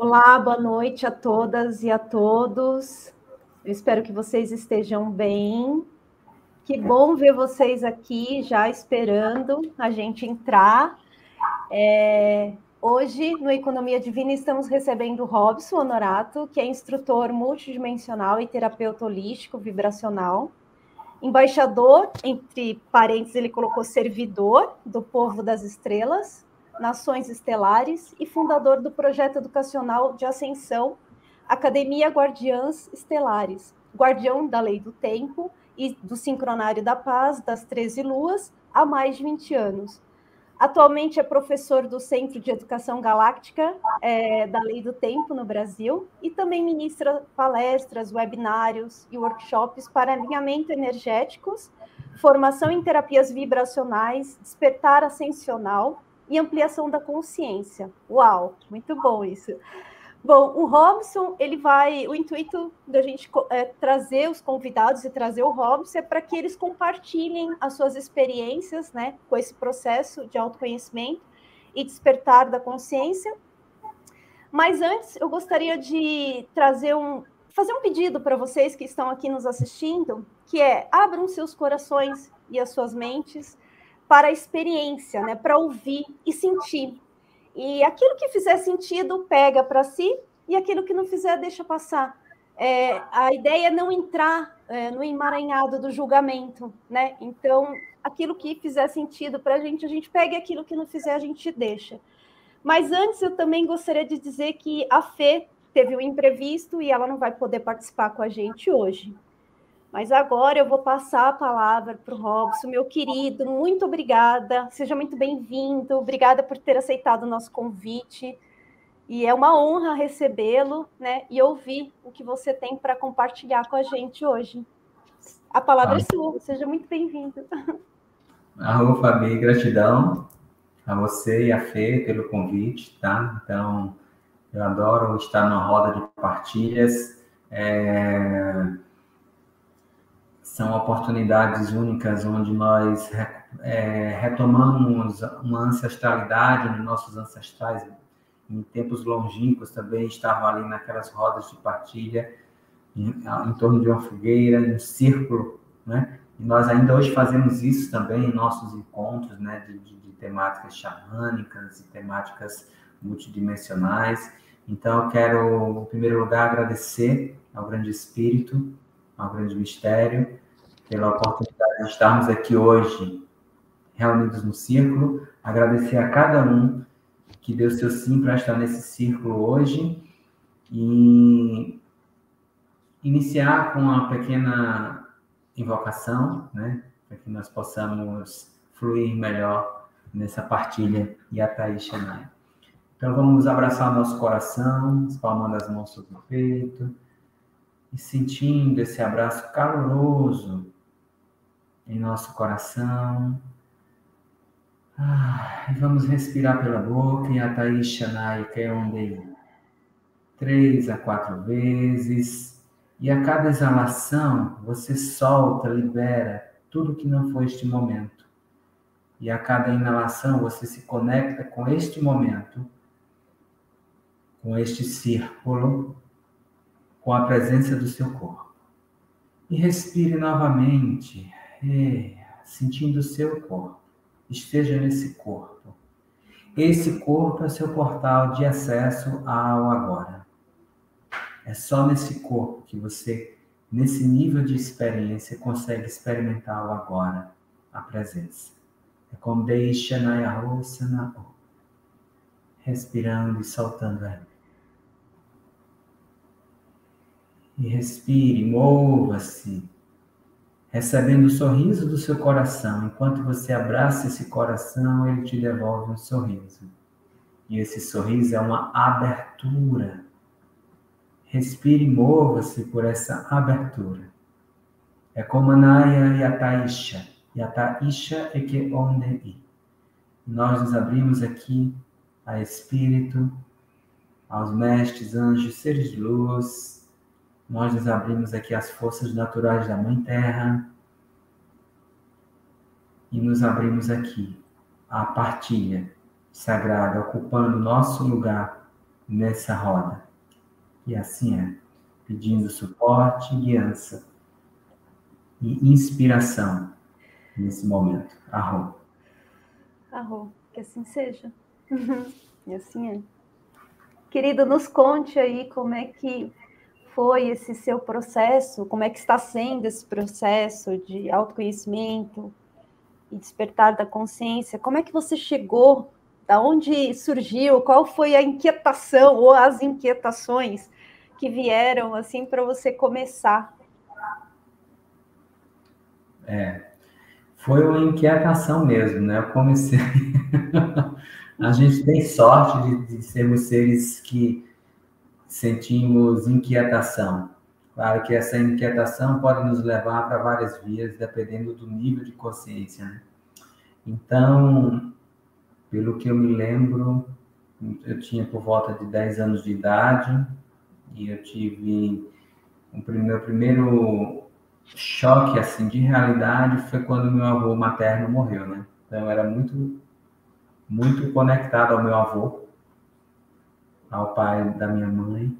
Olá, boa noite a todas e a todos. Eu espero que vocês estejam bem. Que bom ver vocês aqui já esperando a gente entrar. É, hoje, no Economia Divina, estamos recebendo o Robson Honorato, que é instrutor multidimensional e terapeuta holístico vibracional. Embaixador, entre parênteses, ele colocou servidor do povo das estrelas, Nações Estelares e fundador do projeto educacional de ascensão Academia Guardiãs Estelares, guardião da lei do tempo e do sincronário da paz das 13 luas há mais de 20 anos. Atualmente é professor do Centro de Educação Galáctica é, da Lei do Tempo no Brasil e também ministra palestras, webinários e workshops para alinhamento energéticos, formação em terapias vibracionais, despertar ascensional e ampliação da consciência. Uau, muito bom isso. Bom, o Robson, ele vai. O intuito da gente é, trazer os convidados e trazer o Robson é para que eles compartilhem as suas experiências, né, com esse processo de autoconhecimento e despertar da consciência. Mas antes, eu gostaria de trazer um, fazer um pedido para vocês que estão aqui nos assistindo, que é abram seus corações e as suas mentes para a experiência, né, para ouvir e sentir. E aquilo que fizer sentido, pega para si, e aquilo que não fizer, deixa passar. É, a ideia é não entrar é, no emaranhado do julgamento, né? Então, aquilo que fizer sentido para a gente, a gente pega, e aquilo que não fizer, a gente deixa. Mas antes, eu também gostaria de dizer que a Fê teve um imprevisto e ela não vai poder participar com a gente hoje. Mas agora eu vou passar a palavra para o Robson, meu querido, muito obrigada, seja muito bem-vindo, obrigada por ter aceitado o nosso convite. E é uma honra recebê-lo né, e ouvir o que você tem para compartilhar com a gente hoje. A palavra ah. é sua, seja muito bem-vindo. Arro, Fabi, gratidão a você e a Fê pelo convite, tá? Então, eu adoro estar na roda de partilhas. É são oportunidades únicas onde nós é, retomamos uma ancestralidade, onde nossos ancestrais, em tempos longínquos, também estavam ali naquelas rodas de partilha, em, em torno de uma fogueira, em um círculo, né? E nós ainda hoje fazemos isso também em nossos encontros, né? De, de, de temáticas xamânicas e temáticas multidimensionais. Então, eu quero, em primeiro lugar, agradecer ao Grande Espírito, ao Grande Mistério, pela oportunidade de estarmos aqui hoje reunidos no círculo. Agradecer a cada um que deu seu sim para estar nesse círculo hoje e iniciar com uma pequena invocação, né, para que nós possamos fluir melhor nessa partilha e a. Então vamos abraçar nosso coração, espalmando as mãos sobre o peito e sentindo esse abraço caloroso em nosso coração. Ah, vamos respirar pela boca e Atai Shanai Keondei. Três a quatro vezes. E a cada exalação, você solta, libera tudo que não foi este momento. E a cada inalação, você se conecta com este momento, com este círculo, com a presença do seu corpo. E respire novamente é, sentindo o seu corpo. Esteja nesse corpo. Esse corpo é seu portal de acesso ao agora. É só nesse corpo que você, nesse nível de experiência, consegue experimentar o agora, a presença. É como deixa na respirando e soltando E respire, mova-se recebendo o sorriso do seu coração. Enquanto você abraça esse coração, ele te devolve um sorriso. E esse sorriso é uma abertura. Respire e mova-se por essa abertura. É como Anaya e a Taisha. E a Taisha é que onde Nós nos abrimos aqui a Espírito, aos mestres, anjos, seres de luz, nós nos abrimos aqui às forças naturais da Mãe Terra e nos abrimos aqui à partilha sagrada, ocupando nosso lugar nessa roda. E assim é, pedindo suporte, guiança e inspiração nesse momento. Arro. Arro, que assim seja. e assim é. Querido, nos conte aí como é que foi esse seu processo, como é que está sendo esse processo de autoconhecimento e despertar da consciência. Como é que você chegou? Da onde surgiu? Qual foi a inquietação ou as inquietações que vieram assim para você começar? É, foi uma inquietação mesmo, né? Eu comecei. a gente tem sorte de, de sermos seres que sentimos inquietação. Claro que essa inquietação pode nos levar para várias vias, dependendo do nível de consciência. Né? Então, pelo que eu me lembro, eu tinha por volta de 10 anos de idade e eu tive o meu primeiro choque assim de realidade foi quando meu avô materno morreu, né? Então eu era muito muito conectado ao meu avô, ao pai da minha mãe.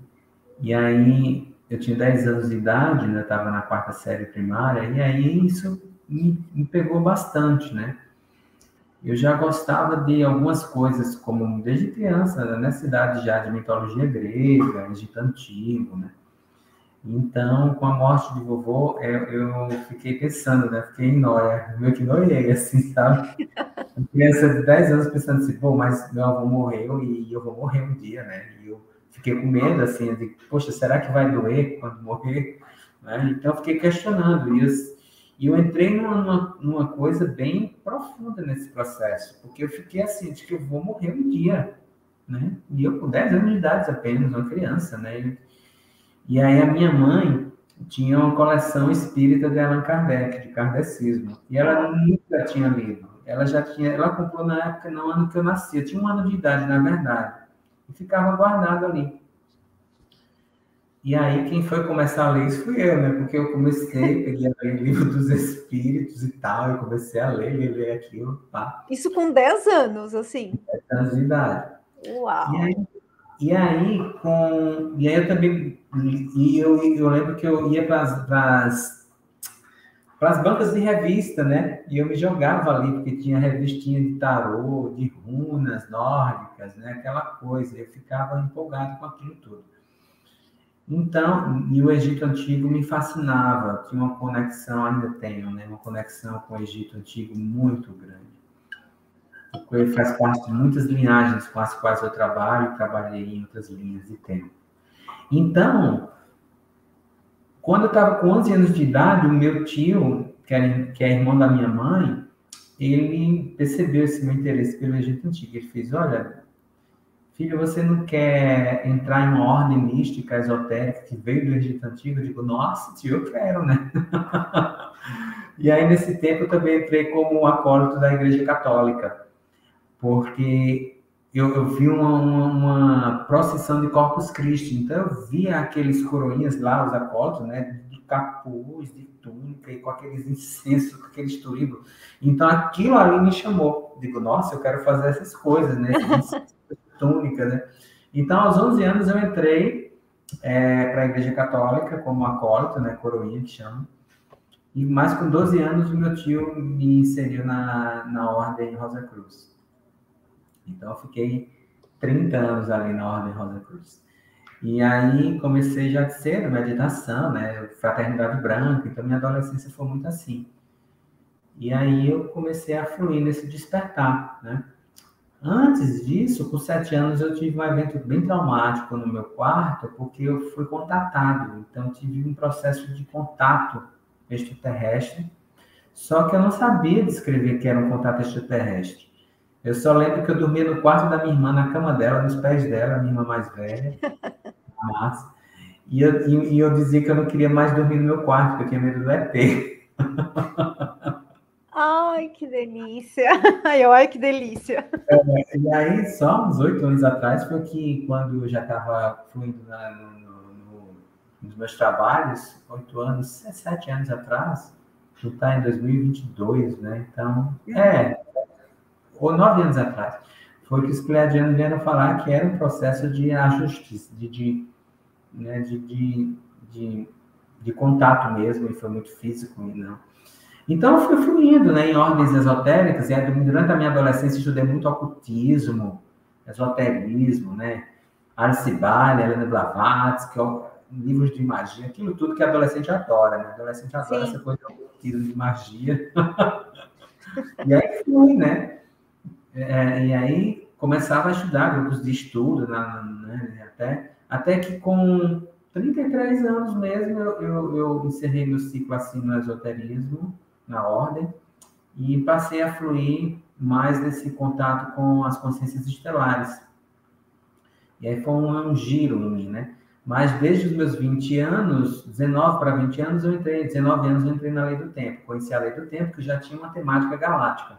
E aí eu tinha 10 anos de idade, né? Estava na quarta série primária, e aí isso me, me pegou bastante, né? Eu já gostava de algumas coisas, como desde criança, né? nessa idade já de mitologia grega, Egito Antigo, né? Então, com a morte de vovô, eu, eu fiquei pensando, né? Fiquei em noia, meio que noiei, assim, sabe? criança de 10 anos pensando assim, pô, mas meu avô morreu e eu vou morrer um dia, né? E eu fiquei com medo, assim, de, poxa, será que vai doer quando morrer? Né? Então, fiquei questionando isso. E eu entrei numa, numa coisa bem profunda nesse processo, porque eu fiquei assim, de que eu vou morrer um dia, né? E eu com 10 anos de idade apenas, uma criança, né? E aí a minha mãe tinha uma coleção espírita de Allan Kardec, de kardecismo, e ela nunca tinha lido. Ela já tinha, ela comprou na época, no ano que eu nasci, eu tinha um ano de idade, na verdade, e ficava guardado ali. E aí quem foi começar a ler isso fui eu, né? Porque eu comecei, peguei a ler livro dos espíritos e tal, eu comecei a ler, ler, ler aquilo, pá. Isso com 10 anos, assim? 10 anos de idade. Uau! E aí, e aí, com, e aí eu também, e eu, eu lembro que eu ia para as bancas de revista, né? E eu me jogava ali, porque tinha revistinha de tarô, de runas nórdicas, né? Aquela coisa. Eu ficava empolgado com aquilo tudo. Então, e o Egito Antigo me fascinava. Tinha uma conexão, ainda tenho, né? Uma conexão com o Egito Antigo muito grande ele faz parte de muitas linhagens com as quais eu trabalho, trabalhei em outras linhas de tempo. Então, quando eu estava com 11 anos de idade, o meu tio, que é, que é irmão da minha mãe, ele percebeu esse meu interesse pelo Egito Antigo. Ele fez: Olha, filho, você não quer entrar em uma ordem mística, esotérica que veio do Egito Antigo? Eu digo: Nossa, tio, eu quero, né? e aí, nesse tempo, eu também entrei como acólito da Igreja Católica porque eu, eu vi uma, uma, uma, procissão de Corpus Christi, então eu via aqueles coroinhas lá, os acólitos, né, de capuz, de túnica, e com aqueles incensos, com aqueles turibos. Então aquilo ali me chamou. Digo, nossa, eu quero fazer essas coisas, né, túnica, né. Então, aos 11 anos, eu entrei é, para a Igreja Católica como acólito, né, coroinha que chama. E mais com 12 anos, o meu tio me inseriu na, na Ordem Rosa Cruz. Então, eu fiquei 30 anos ali na Ordem Rosa Cruz. E aí comecei já de cedo, meditação, né? Fraternidade branca, então minha adolescência foi muito assim. E aí eu comecei a fluir nesse despertar, né? Antes disso, com sete anos, eu tive um evento bem traumático no meu quarto, porque eu fui contatado. Então, tive um processo de contato extraterrestre, só que eu não sabia descrever que era um contato extraterrestre. Eu só lembro que eu dormia no quarto da minha irmã, na cama dela, nos pés dela, minha irmã mais velha, Márcia. E eu, e, e eu dizia que eu não queria mais dormir no meu quarto, porque eu tinha medo do ET. Ai, que delícia! Ai, olha que delícia! É, e aí, só uns oito anos atrás, foi que quando eu já estava fluindo na, no, no, nos meus trabalhos, oito anos, sete anos atrás, tu está em 2022, né? Então, é, ou nove anos atrás. foi que os pleiadianos vieram falar que era um processo de ajuste, de, de, né, de, de, de, de contato mesmo, e foi muito físico, e não. Então, eu fui fluindo né, em ordens esotéricas, e durante a minha adolescência estudei muito ocultismo, esoterismo, né? Alcibalha, Helena Blavatsky, livros de magia, aquilo tudo que adolescente adora, né? Adolescente adora Sim. essa coisa de magia. e aí fui, né? É, e aí começava a estudar grupos de estudo, né? até, até que com 33 anos mesmo eu, eu, eu encerrei meu ciclo assim no esoterismo, na ordem, e passei a fluir mais nesse contato com as consciências estelares. E aí foi um, um giro em mim, né? Mas desde os meus 20 anos, 19 para 20 anos, eu entrei, 19 anos eu entrei na Lei do Tempo. Conheci a Lei do Tempo, que já tinha uma temática galáctica.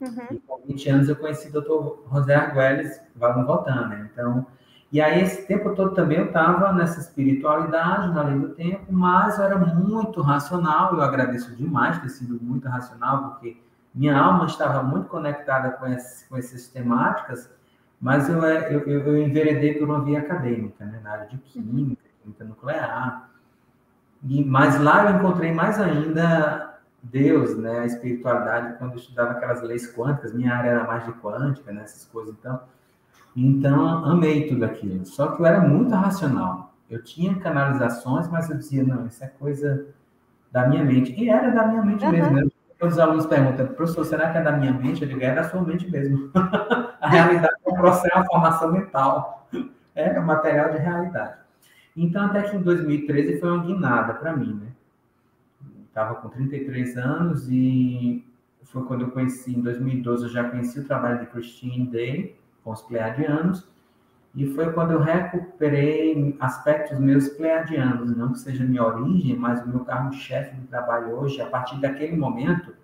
Uhum. E com 20 anos eu conheci o Dr. José Arguelles, Vagão Voltando, né? Então, e aí esse tempo todo também eu estava nessa espiritualidade, na Lei do Tempo, mas eu era muito racional, eu agradeço demais ter sido muito racional, porque minha alma estava muito conectada com, esse, com essas temáticas, mas eu, é, eu, eu, eu enveredei por uma via acadêmica, né, na área de química, química nuclear. E, mas lá eu encontrei mais ainda Deus, né, a espiritualidade, quando eu estudava aquelas leis quânticas, minha área era mais de quântica, né, essas coisas, então, então amei tudo aquilo. Só que eu era muito racional. Eu tinha canalizações, mas eu dizia, não, isso é coisa da minha mente. E era da minha mente uhum. mesmo. Os alunos perguntam, professor, será que é da minha mente? Eu digo, é da sua mente mesmo. a realidade é um processo, é uma formação mental. É um material de realidade. Então, até que em 2013 foi uma guinada para mim, né? Estava com 33 anos e foi quando eu conheci, em 2012, eu já conheci o trabalho de Christine Day com os pleiadianos, e foi quando eu recuperei aspectos meus pleiadianos, não que seja minha origem, mas o meu carro-chefe de trabalho hoje, a partir daquele momento,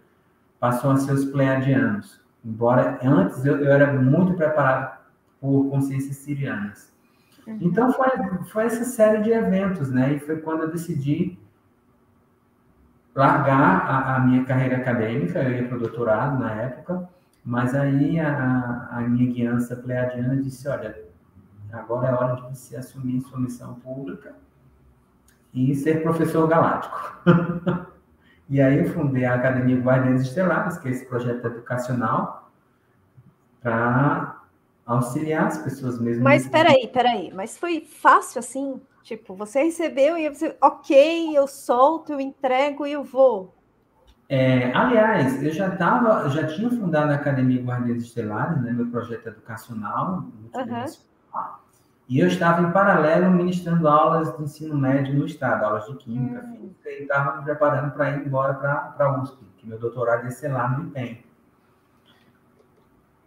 passou a ser os pleiadianos. Embora antes eu, eu era muito preparado por consciências sirianas. Uhum. Então foi, foi essa série de eventos, né? E foi quando eu decidi largar a, a minha carreira acadêmica, eu ia para o doutorado na época, mas aí a, a minha guiança pleiadiana disse, olha, Agora é hora de você assumir sua missão pública e ser professor galáctico. e aí eu fundei a Academia Guardiãs Estelares, que é esse projeto educacional, para auxiliar as pessoas mesmo. Mas peraí, peraí, mas foi fácil assim? Tipo, você recebeu e você, ok, eu solto, eu entrego e eu vou. É, aliás, eu já estava, já tinha fundado a Academia Guardiãs Estelares, né, meu projeto educacional, uhum. E eu estava em paralelo ministrando aulas de ensino médio no estado, aulas de química, uhum. física, e estava me preparando para ir embora para a USP, que meu doutorado ia ser lá no IPEM.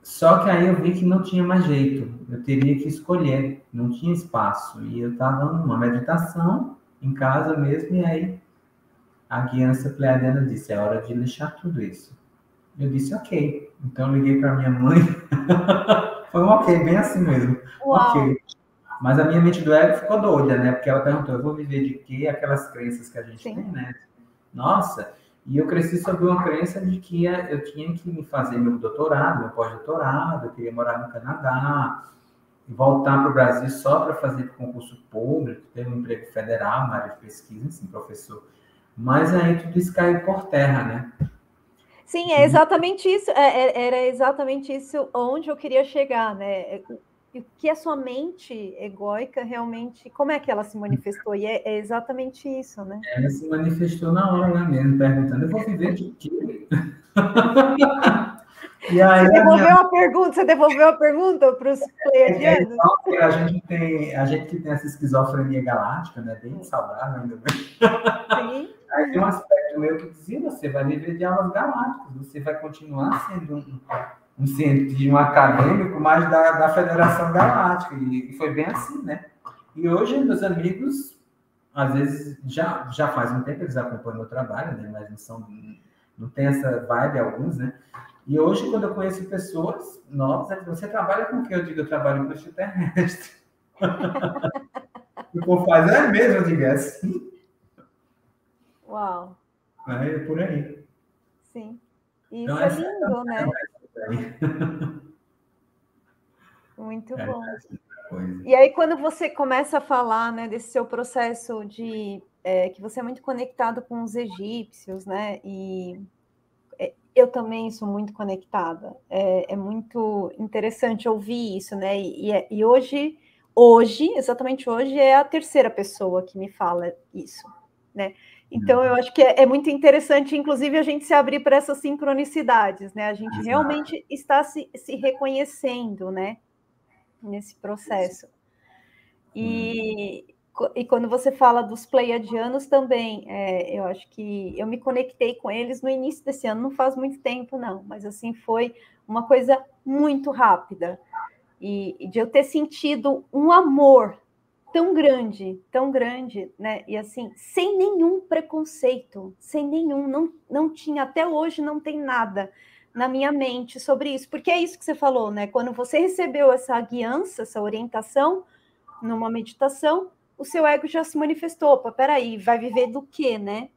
Só que aí eu vi que não tinha mais jeito, eu teria que escolher, não tinha espaço. E eu estava numa meditação, em casa mesmo, e aí a guiança pleiadiana disse: é hora de deixar tudo isso. Eu disse: ok. Então eu liguei para minha mãe. Foi um ok, bem assim mesmo. Uau. Ok. Mas a minha mente do ego ficou doida, né? Porque ela perguntou: eu vou viver de quê? Aquelas crenças que a gente Sim. tem, né? Nossa, e eu cresci sob uma crença de que eu tinha que fazer meu doutorado, meu pós-doutorado, eu queria morar no Canadá, voltar para o Brasil só para fazer concurso público, ter um emprego federal na área de pesquisa, assim, professor. Mas aí tudo isso caiu por terra, né? Sim, é exatamente isso. É, é era exatamente isso onde eu queria chegar, né? o que a sua mente egóica realmente, como é que ela se manifestou? E é, é exatamente isso, né? Ela se manifestou na hora lá mesmo, perguntando, eu vou viver de quê? e aí, você devolveu a, minha... a pergunta, você devolveu a pergunta para os pleiadianos? É, a gente tem, a gente que tem essa esquizofrenia galáctica, né? Bem saudável ainda. Sim. Aí tem um aspecto meu que dizia, você vai viver de aulas galácticas, você vai continuar sendo um um cientista, acadêmico, mas da, da Federação Galáctica. E, e, foi bem assim, né? E hoje, meus amigos, às vezes, já, já faz um tempo eles acompanham o meu trabalho, né? Mas não são, não tem essa vibe alguns, né? E hoje, quando eu conheço pessoas novas, você trabalha com o que? Eu digo, eu trabalho com extraterrestre. e o povo faz, é mesmo, eu digo, é assim. Uau. É, é por aí. Sim. Isso então, é lindo, né? Muito é, bom. E aí, quando você começa a falar né, desse seu processo de é, que você é muito conectado com os egípcios, né? E é, eu também sou muito conectada. É, é muito interessante ouvir isso, né? E, e, e, hoje, hoje, exatamente hoje, é a terceira pessoa que me fala isso, né? Então, eu acho que é, é muito interessante, inclusive, a gente se abrir para essas sincronicidades, né? A gente realmente está se, se reconhecendo, né? Nesse processo. E, e quando você fala dos pleiadianos também, é, eu acho que eu me conectei com eles no início desse ano, não faz muito tempo, não, mas assim foi uma coisa muito rápida. E, e de eu ter sentido um amor tão grande, tão grande, né? E assim, sem nenhum preconceito, sem nenhum, não, não tinha, até hoje não tem nada na minha mente sobre isso, porque é isso que você falou, né? Quando você recebeu essa guiança, essa orientação numa meditação, o seu ego já se manifestou. Opa, peraí, vai viver do quê, né?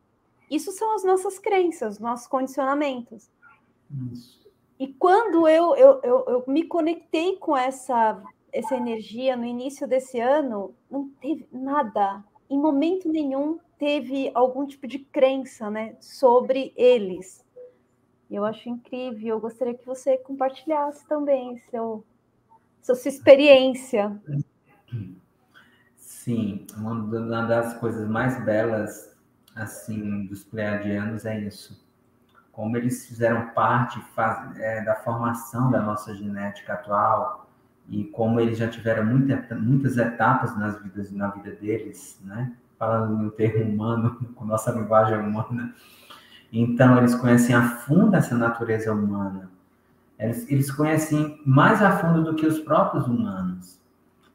Isso são as nossas crenças, nossos condicionamentos. Isso. E quando eu, eu, eu, eu, me conectei com essa, essa energia no início desse ano, não teve nada, em momento nenhum teve algum tipo de crença né, sobre eles. Eu acho incrível, eu gostaria que você compartilhasse também seu, sua experiência. Sim, uma das coisas mais belas assim dos pleiadianos é isso. Como eles fizeram parte faz, é, da formação da nossa genética atual e como eles já tiveram muita, muitas etapas nas vidas, na vida deles, né? Falando no termo humano, com nossa linguagem humana. Então, eles conhecem a fundo essa natureza humana. Eles, eles conhecem mais a fundo do que os próprios humanos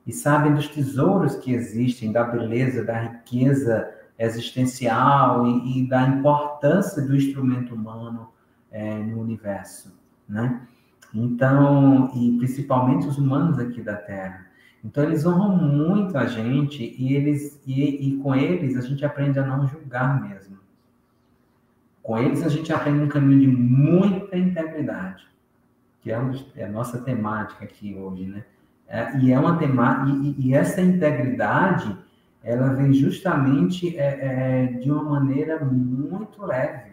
e sabem dos tesouros que existem, da beleza, da riqueza existencial e, e da importância do instrumento humano é, no universo, né? Então, e principalmente os humanos aqui da Terra. Então, eles honram muito a gente e eles e, e com eles a gente aprende a não julgar mesmo. Com eles a gente aprende um caminho de muita integridade, que é, é a nossa temática aqui hoje, né? É, e é uma temática, e, e, essa integridade, ela vem justamente é, é, de uma maneira muito leve,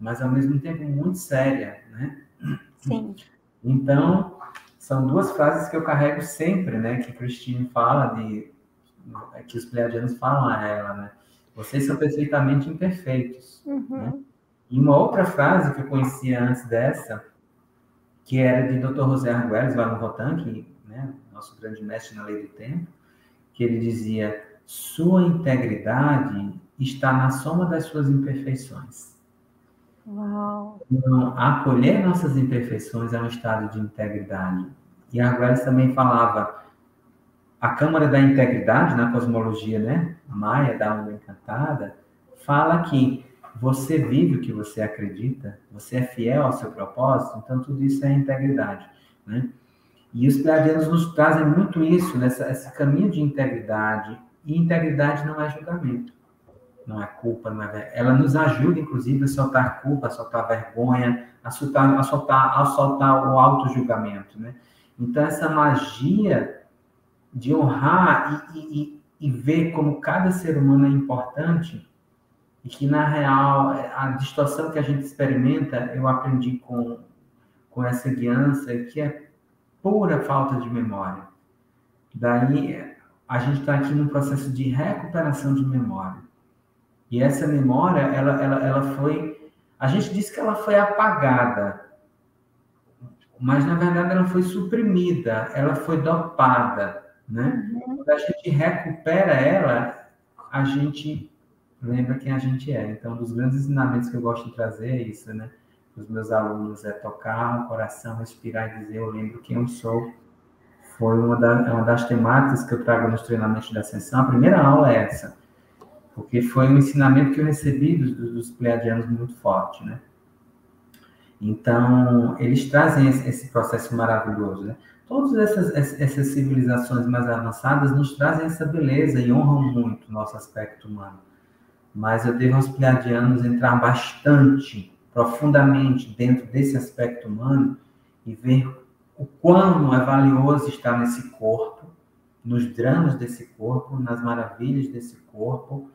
mas ao mesmo tempo muito séria, né? Sim. Então, são duas frases que eu carrego sempre, né? Que Cristine fala de, que os pleiadianos falam a ela, né? Vocês são perfeitamente imperfeitos. Uhum. Né? E uma outra frase que eu conhecia antes dessa, que era de Dr. José Arguelles, lá no Rotan, que né, nosso grande mestre na lei do tempo, que ele dizia: sua integridade está na soma das suas imperfeições. Uau. Então, acolher nossas imperfeições é um estado de integridade. E Arguelles também falava a Câmara da Integridade, na cosmologia né, maia da onda encantada, fala que você vive o que você acredita, você é fiel ao seu propósito, então tudo isso é integridade. Né? E os pleiadianos nos trazem muito isso, nessa, esse caminho de integridade. E integridade não é julgamento, não é culpa, não é ela nos ajuda, inclusive, a soltar culpa, a soltar vergonha, a soltar, a soltar, a soltar o auto-julgamento. Né? Então, essa magia de honrar e, e, e ver como cada ser humano é importante e que, na real, a distorção que a gente experimenta, eu aprendi com, com essa guiança, que é pura falta de memória. Daí a gente está aqui num processo de recuperação de memória. E essa memória, ela, ela, ela foi. A gente diz que ela foi apagada, mas na verdade ela foi suprimida, ela foi dopada. Né? Uhum. Quando a gente recupera ela, a gente lembra quem a gente é. Então, um dos grandes ensinamentos que eu gosto de trazer é isso, né? Os meus alunos é tocar o coração, respirar e dizer eu lembro quem eu sou. Foi uma, da, é uma das temáticas que eu trago nos treinamentos da ascensão. A primeira aula é essa, porque foi um ensinamento que eu recebi dos, dos pleiadianos muito forte, né? Então, eles trazem esse, esse processo maravilhoso, né? Todas essas, essas civilizações mais avançadas nos trazem essa beleza e honram muito o nosso aspecto humano. Mas eu devo aos pleiadianos entrar bastante profundamente dentro desse aspecto humano e ver o quão é valioso estar nesse corpo, nos dramas desse corpo, nas maravilhas desse corpo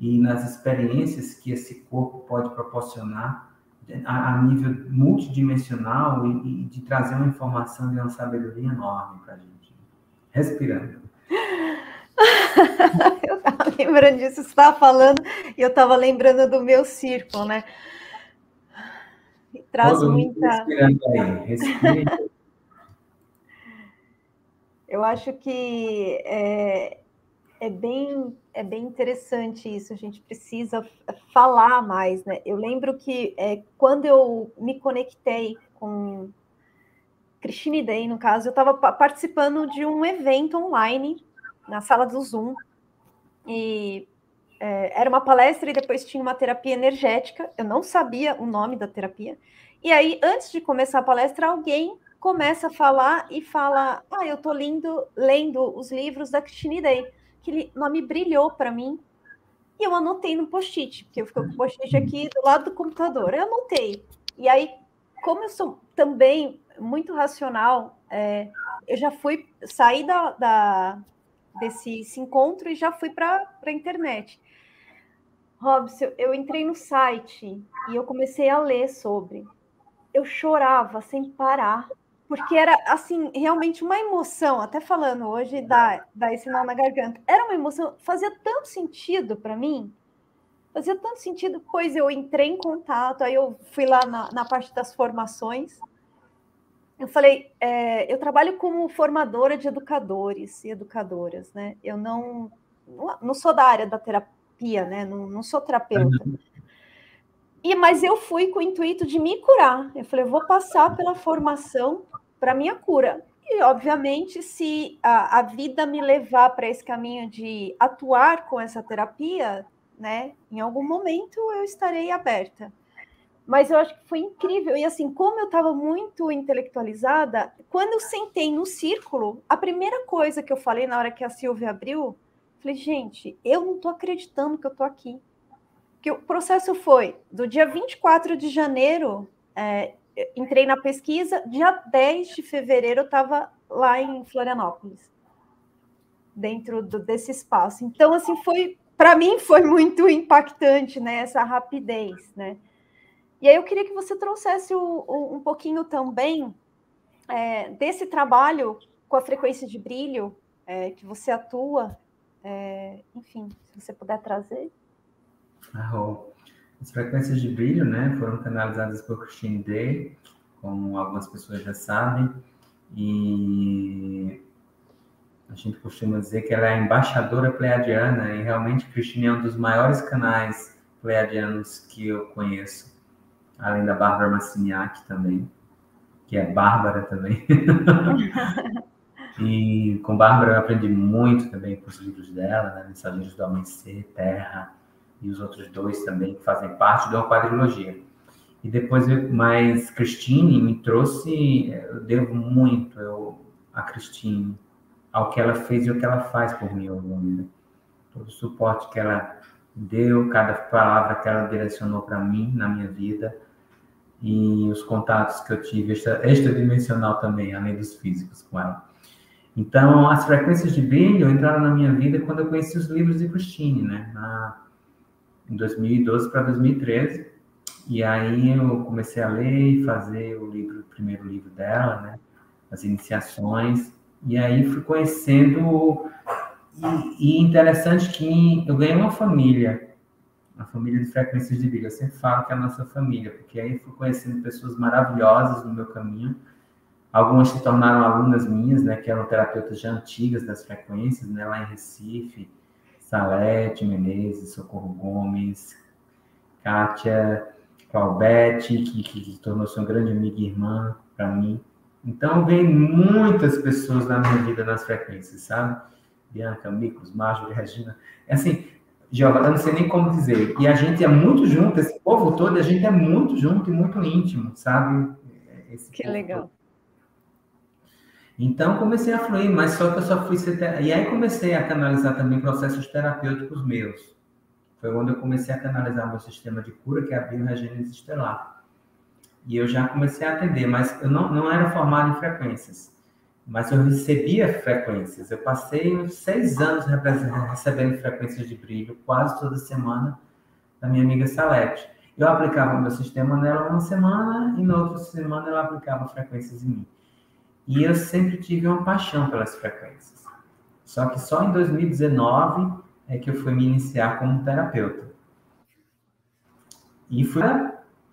e nas experiências que esse corpo pode proporcionar a, nível multidimensional e, e, de trazer uma informação e uma sabedoria enorme para a gente. Respirando. eu estava lembrando disso, você estava falando, e eu estava lembrando do meu círculo, né? Traz Todo muita. Respirando. Eu acho que é, é, bem, é bem interessante isso, a gente precisa falar mais, né? Eu lembro que é, quando eu me conectei com Christine Day, no caso, eu estava participando de um evento online na sala do Zoom, e é, era uma palestra e depois tinha uma terapia energética, eu não sabia o nome da terapia, e aí, antes de começar a palestra, alguém começa a falar e fala: Ah, eu estou lendo, lendo os livros da Christine Day. Aquele nome brilhou para mim. E eu anotei no post-it, porque eu fico com o post-it aqui do lado do computador. Eu anotei. E aí, como eu sou também muito racional, é, eu já fui sair da, da, desse encontro e já fui para a internet. Robson, eu entrei no site e eu comecei a ler sobre. Eu chorava sem parar porque era assim realmente uma emoção, até falando hoje da, da esse nó na garganta, era uma emoção, fazia tanto sentido para mim, fazia tanto sentido, pois eu entrei em contato, aí eu fui lá na, na parte das formações, eu falei, é, eu trabalho como formadora de educadores e educadoras, né? Eu não, não sou da área da terapia, né? Não, não sou terapeuta. Uhum. E, mas eu fui com o intuito de me curar. Eu falei, eu vou passar pela formação para minha cura. E, obviamente, se a, a vida me levar para esse caminho de atuar com essa terapia, né, em algum momento eu estarei aberta. Mas eu acho que foi incrível. E assim, como eu estava muito intelectualizada, quando eu sentei no círculo, a primeira coisa que eu falei na hora que a Silvia abriu, falei, gente, eu não estou acreditando que eu estou aqui. Que o processo foi do dia 24 de janeiro, é, entrei na pesquisa, dia 10 de fevereiro eu estava lá em Florianópolis, dentro do, desse espaço. Então, assim, foi, para mim, foi muito impactante, né, essa rapidez, né. E aí eu queria que você trouxesse o, o, um pouquinho também é, desse trabalho com a frequência de brilho é, que você atua, é, enfim, se você puder trazer. Ah, as frequências de brilho, né, foram canalizadas por Christine Day, como algumas pessoas já sabem, e a gente costuma dizer que ela é a embaixadora pleiadiana, e realmente Christine é um dos maiores canais pleiadianos que eu conheço, além da Bárbara Massiniak também, que é Bárbara também. e com Bárbara eu aprendi muito também com os livros dela, né, Mensageiros do Amanhecer, Terra, e os outros dois também que fazem parte uma quadrilogia. E depois, mas Christine me trouxe, eu devo muito eu, a Christine, ao que ela fez e o que ela faz por mim ao longo Todo o suporte que ela deu, cada palavra que ela direcionou para mim na minha vida e os contatos que eu tive extra, extradimensional também, além dos físicos com ela. Então, as frequências de brilho entraram na minha vida quando eu conheci os livros de Christine, né? Na, em 2012 para 2013. E aí eu comecei a ler e fazer o livro, o primeiro livro dela, né? As iniciações. E aí fui conhecendo e, e interessante que eu ganhei uma família, uma família de frequências de vida. Eu sempre falo que é a nossa família, porque aí fui conhecendo pessoas maravilhosas no meu caminho. Algumas se tornaram alunas minhas, né, que eram terapeutas já antigas das frequências, né, lá em Recife Salete Menezes, Socorro Gomes, Kátia Claudete, que, que, que tornou-se uma grande amiga e irmã para mim. Então, vem muitas pessoas na minha vida nas frequências, sabe? Bianca, Micos, Marjorie, Regina. É assim, eu não sei nem como dizer. E a gente é muito junto, esse povo todo, a gente é muito junto e muito íntimo, sabe? Esse que legal. Todo. Então comecei a fluir, mas só que eu só fui ser ter... e aí comecei a canalizar também processos terapêuticos meus. Foi onde eu comecei a canalizar meu sistema de cura, que é a biorregênese estelar. E eu já comecei a atender, mas eu não, não era formado em frequências. Mas eu recebia frequências. Eu passei uns seis anos recebendo frequências de brilho, quase toda semana, da minha amiga Salete. Eu aplicava meu sistema nela uma semana e na outra semana ela aplicava frequências em mim. E eu sempre tive uma paixão pelas frequências. Só que só em 2019 é que eu fui me iniciar como terapeuta. E foi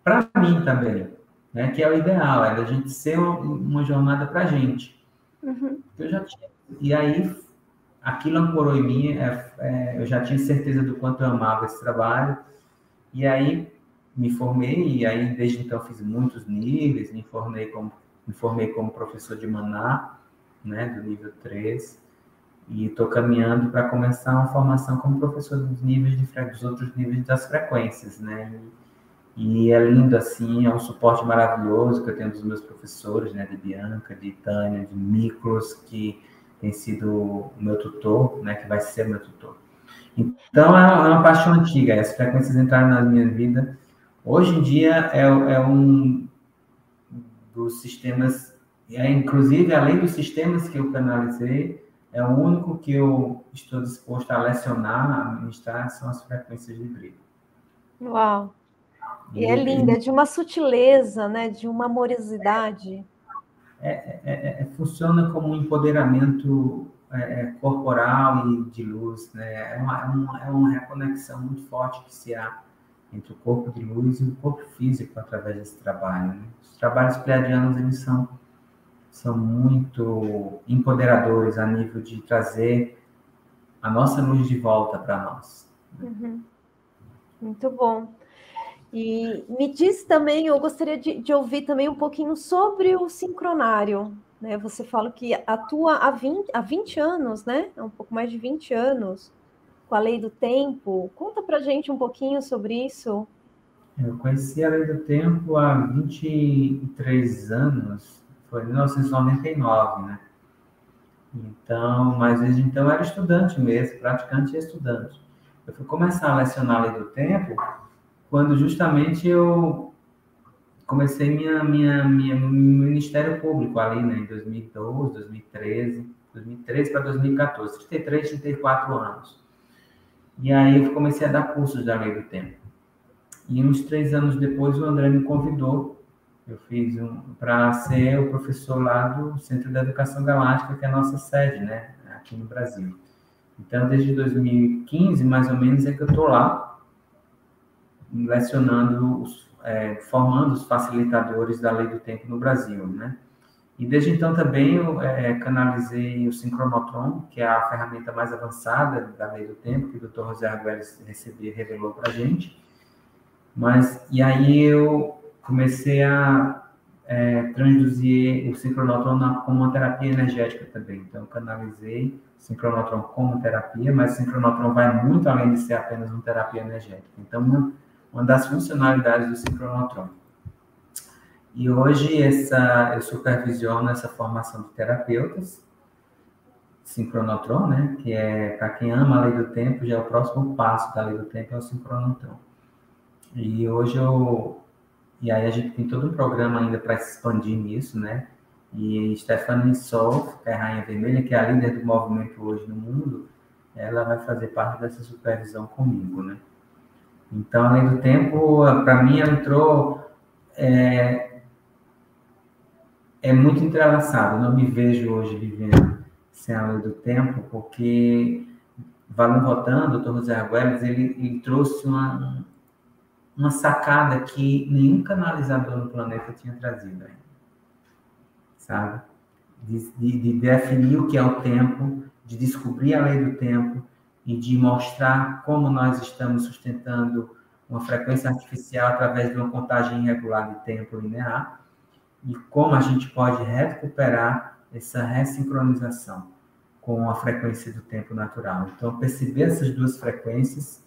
para mim também, né? Que é o ideal, é a gente ser uma, uma jornada para a gente. Uhum. Eu já tinha, e aí aquilo ancorou em mim, é, é, eu já tinha certeza do quanto eu amava esse trabalho. E aí me formei, e aí desde então fiz muitos níveis, me formei como, me formei como professor de Maná, né, do nível 3, e estou caminhando para começar uma formação como professor dos níveis de, dos outros níveis das frequências, né, e, e, é lindo assim, é um suporte maravilhoso que eu tenho dos meus professores, né, de Bianca, de Tânia, de Miklos, que tem sido o meu tutor, né, que vai ser meu tutor. Então, é uma paixão antiga, as frequências entraram na minha vida Hoje em dia é, é um dos sistemas, é, inclusive além dos sistemas que eu canalizei, é o único que eu estou disposto a lecionar, a ministrar, são as frequências de brilho. Uau! E, é linda, é de uma sutileza, né? de uma amorosidade. É, é, é, é funciona como um empoderamento é, corporal e de luz, né? É uma, uma, é uma reconexão muito forte que se há entre o corpo de luz e o corpo físico através desse trabalho. Né? Os trabalhos pleiadianos, eles são, são muito empoderadores a nível de trazer a nossa luz de volta para nós. Uhum. Muito bom. E me diz também, eu gostaria de, de, ouvir também um pouquinho sobre o sincronário. Né? Você fala que atua há 20, há 20 anos, né? Um pouco mais de 20 anos com a lei do tempo. Conta para gente um pouquinho sobre isso. Eu conheci a lei do tempo há 23 anos, foi em 1999, né? Então, mas desde então eu era estudante mesmo, praticante e estudante. Eu fui começar a lecionar a lei do tempo quando justamente eu comecei minha, minha, minha ministério público ali, né, em 2012, 2013, 2013 para 2014, 33, 34 anos. E aí eu comecei a dar cursos da Lei do Tempo. E uns três anos depois o André me convidou, eu fiz um para ser o professor lá do Centro da Educação Galáctica, que é a nossa sede, né, aqui no Brasil. Então, desde 2015, mais ou menos, é que eu estou lá, lecionando, os, é, formando os facilitadores da Lei do Tempo no Brasil, né? E desde então também eu é, canalizei o sincronotron, que é a ferramenta mais avançada da lei do tempo, que o Dr. José Arguelles recebia, revelou para a gente. Mas, e aí eu comecei a é, transduzir o sincronotron como uma terapia energética também. Então, eu canalizei o sincronotron como terapia, mas o sincronotron vai muito além de ser apenas uma terapia energética. Então, uma, uma das funcionalidades do sincronotron e hoje essa, eu supervisiono essa formação de terapeutas, sincronotron, né? Que é, para quem ama a lei do tempo, já é o próximo passo da lei do tempo, é o sincronotron. E hoje eu. E aí a gente tem todo um programa ainda para expandir nisso, né? E Stephanie Solf, que é a Rainha Vermelha, que é a líder do movimento hoje no mundo, ela vai fazer parte dessa supervisão comigo, né? Então, a lei do tempo, para mim, entrou é, é muito entrelaçado. Eu não me vejo hoje vivendo sem a lei do tempo, porque Valon Rotan, doutor José Arguelles, ele, ele trouxe uma, uma sacada que nenhum canalizador no planeta tinha trazido ainda. Sabe? De, de, de, definir o que é o tempo, de descobrir a lei do tempo e de mostrar como nós estamos sustentando uma frequência artificial através de uma contagem irregular de tempo linear e como a gente pode recuperar essa ressincronização com a frequência do tempo natural. Então, perceber essas duas frequências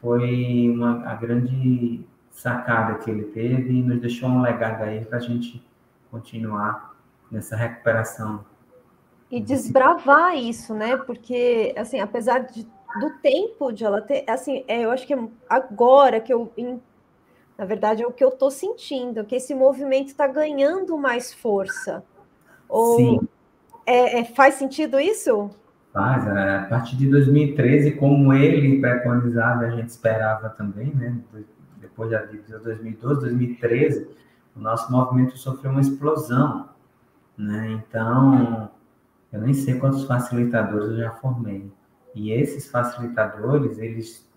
foi uma, a grande sacada que ele teve e nos deixou um legado aí para a gente continuar nessa recuperação. E desbravar isso, né? Porque, assim, apesar de, do tempo de ela ter, assim, é, eu acho que é agora que eu Na verdade, é o que eu estou sentindo, que esse movimento está ganhando mais força. Ou Sim. É, é, faz sentido isso? Faz. É, a partir de 2013, como ele preconizava, a gente esperava também, né? Depois de 2012, 2013, o nosso movimento sofreu uma explosão, né? Então, eu nem sei quantos facilitadores eu já formei. E esses facilitadores, eles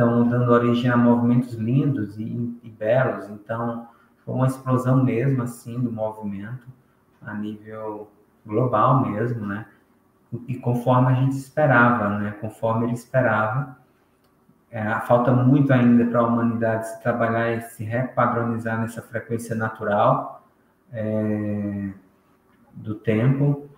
estão dando origem a movimentos lindos e, e, belos. Então, foi uma explosão mesmo, assim, do movimento a nível global mesmo, né? E conforme a gente esperava, né? Conforme ele esperava, é, falta muito ainda para a humanidade se trabalhar e se repadronizar nessa frequência natural é, do tempo,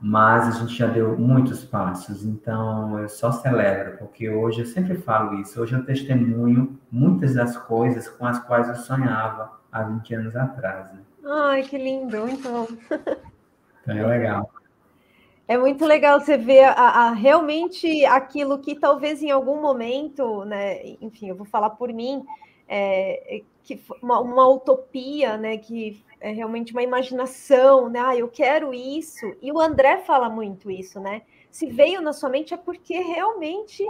mas a gente já deu muitos passos, então eu só celebro, porque hoje eu sempre falo isso, hoje eu testemunho muitas das coisas com as quais eu sonhava há 20 anos atrás. Né? Ai, que lindo, então. Então é legal. É muito legal você ver a, a, realmente aquilo que talvez em algum momento, né? Enfim, eu vou falar por mim, é, que uma, uma, utopia, né? Que é realmente uma imaginação, né? Ah, eu quero isso. E o André fala muito isso, né? Se veio na sua mente é porque realmente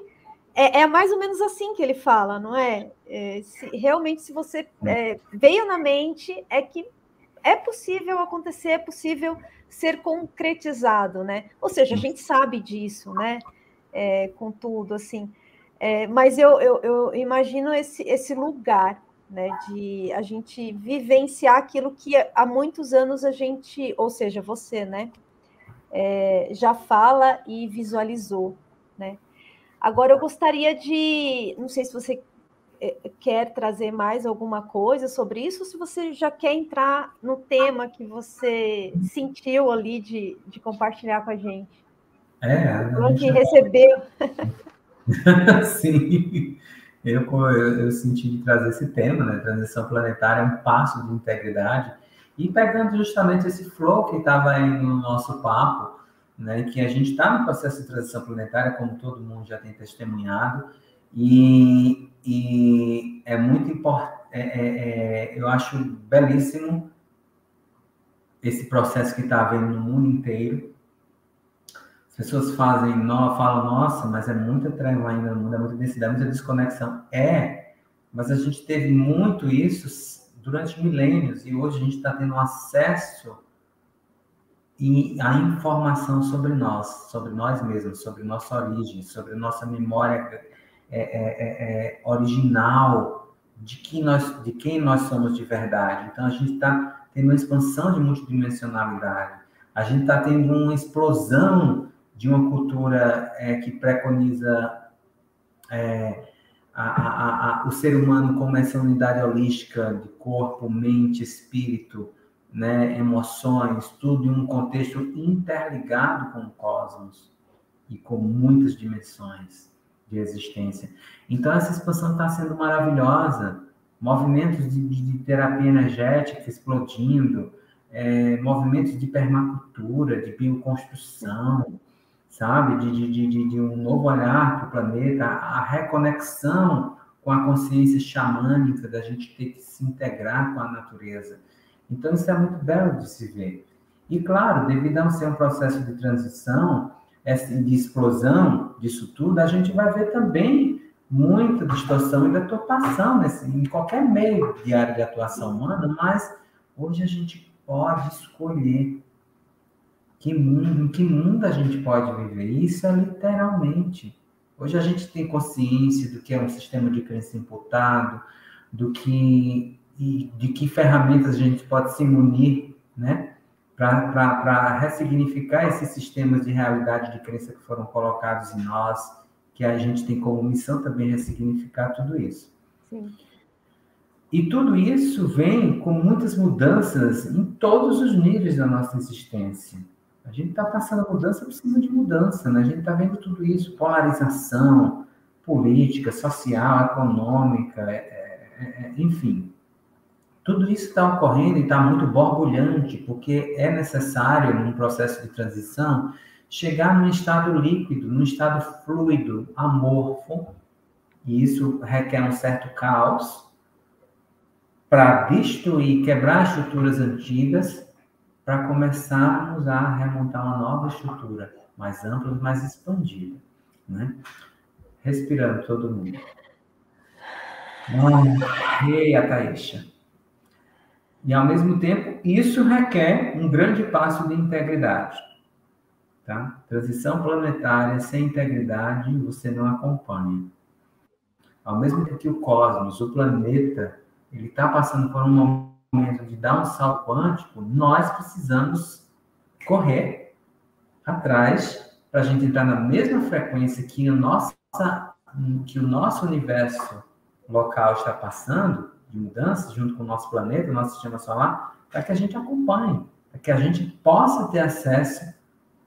é, é mais ou menos assim que ele fala, não é? é se, realmente, se você é, veio na mente, é que é possível acontecer, é possível ser concretizado, né? Ou seja, a gente sabe disso, né? É, com tudo, assim. É, mas eu, eu, eu, imagino esse, esse lugar, né? De a gente vivenciar aquilo que há muitos anos a gente, ou seja, você, né? É, já fala e visualizou, né? Agora eu gostaria de, não sei se você é, quer trazer mais alguma coisa sobre isso, ou se você já quer entrar no tema que você sentiu ali de, de compartilhar com a gente. É, a gente... recebeu. Sim, eu, eu, eu, senti de trazer esse tema, né? Transição planetária, um passo de integridade, e pegando justamente esse flow que estava aí no nosso papo, né? Que a gente está no processo de transição planetária, como todo mundo já tem testemunhado, e, e é muito importante, é, é, é, eu acho belíssimo esse processo que está havendo no mundo inteiro. As pessoas fazem, falam, nossa, mas é muita treva ainda no mundo, é muita densidade, muita desconexão. É, mas a gente teve muito isso durante milênios e hoje a gente está tendo acesso e a informação sobre nós, sobre nós mesmos, sobre nossa origem, sobre nossa memória é, é, é, é, original de, que nós, de quem nós somos de verdade. Então, a gente está tendo uma expansão de multidimensionalidade. A gente está tendo uma explosão de uma cultura é, que preconiza é, a, a, a, o ser humano como essa unidade holística de corpo, mente, espírito, né, emoções, tudo em um contexto interligado com o cosmos e com muitas dimensões de existência. Então, essa expansão está sendo maravilhosa. Movimentos de, de terapia energética explodindo, é, movimentos de permacultura, de bioconstrução, sabe? De, de, de, de um novo olhar para o planeta, a reconexão com a consciência xamânica, da gente ter que se integrar com a natureza. Então, isso é muito belo de se ver. E, claro, devido a ser um processo de transição, de explosão disso tudo, a gente vai ver também muita distorção e deturpação nesse, em qualquer meio de área de atuação humana, mas hoje a gente pode escolher que mundo, em que mundo a gente pode viver. Isso é literalmente. Hoje a gente tem consciência do que é um sistema de crença imputado, do que e de que ferramentas a gente pode se munir, né? para ressignificar esses sistemas de realidade de crença que foram colocados em nós, que a gente tem como missão também ressignificar tudo isso. Sim. E tudo isso vem com muitas mudanças em todos os níveis da nossa existência. A gente está passando mudança, precisa de mudança, né? A gente está vendo tudo isso, polarização política, social, econômica, é, é, é, enfim. Tudo isso está ocorrendo e está muito borbulhante, porque é necessário, num processo de transição, chegar num estado líquido, num estado fluido, amorfo, e isso requer um certo caos, para destruir, quebrar estruturas antigas, para começarmos a remontar uma nova estrutura, mais ampla, mais expandida. Né? Respirando todo mundo. Ah, ei, Ataíxa. E ao mesmo tempo, isso requer um grande passo de integridade. Tá? Transição planetária sem integridade você não acompanha. Ao mesmo tempo que o cosmos, o planeta, ele está passando por um momento de dar um salto quântico, nós precisamos correr atrás para a gente entrar na mesma frequência que, o nossa, que o nosso universo local está passando, de mudança, junto com o nosso planeta, o nosso sistema solar, para que a gente acompanhe, para que a gente possa ter acesso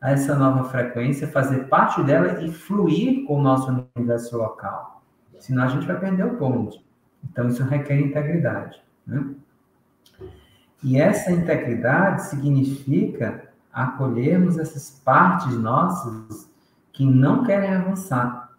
a essa nova frequência, fazer parte dela e fluir com o nosso universo local. Senão a gente vai perder o ponto. Então isso requer integridade. Né? E essa integridade significa acolhermos essas partes nossas que não querem avançar.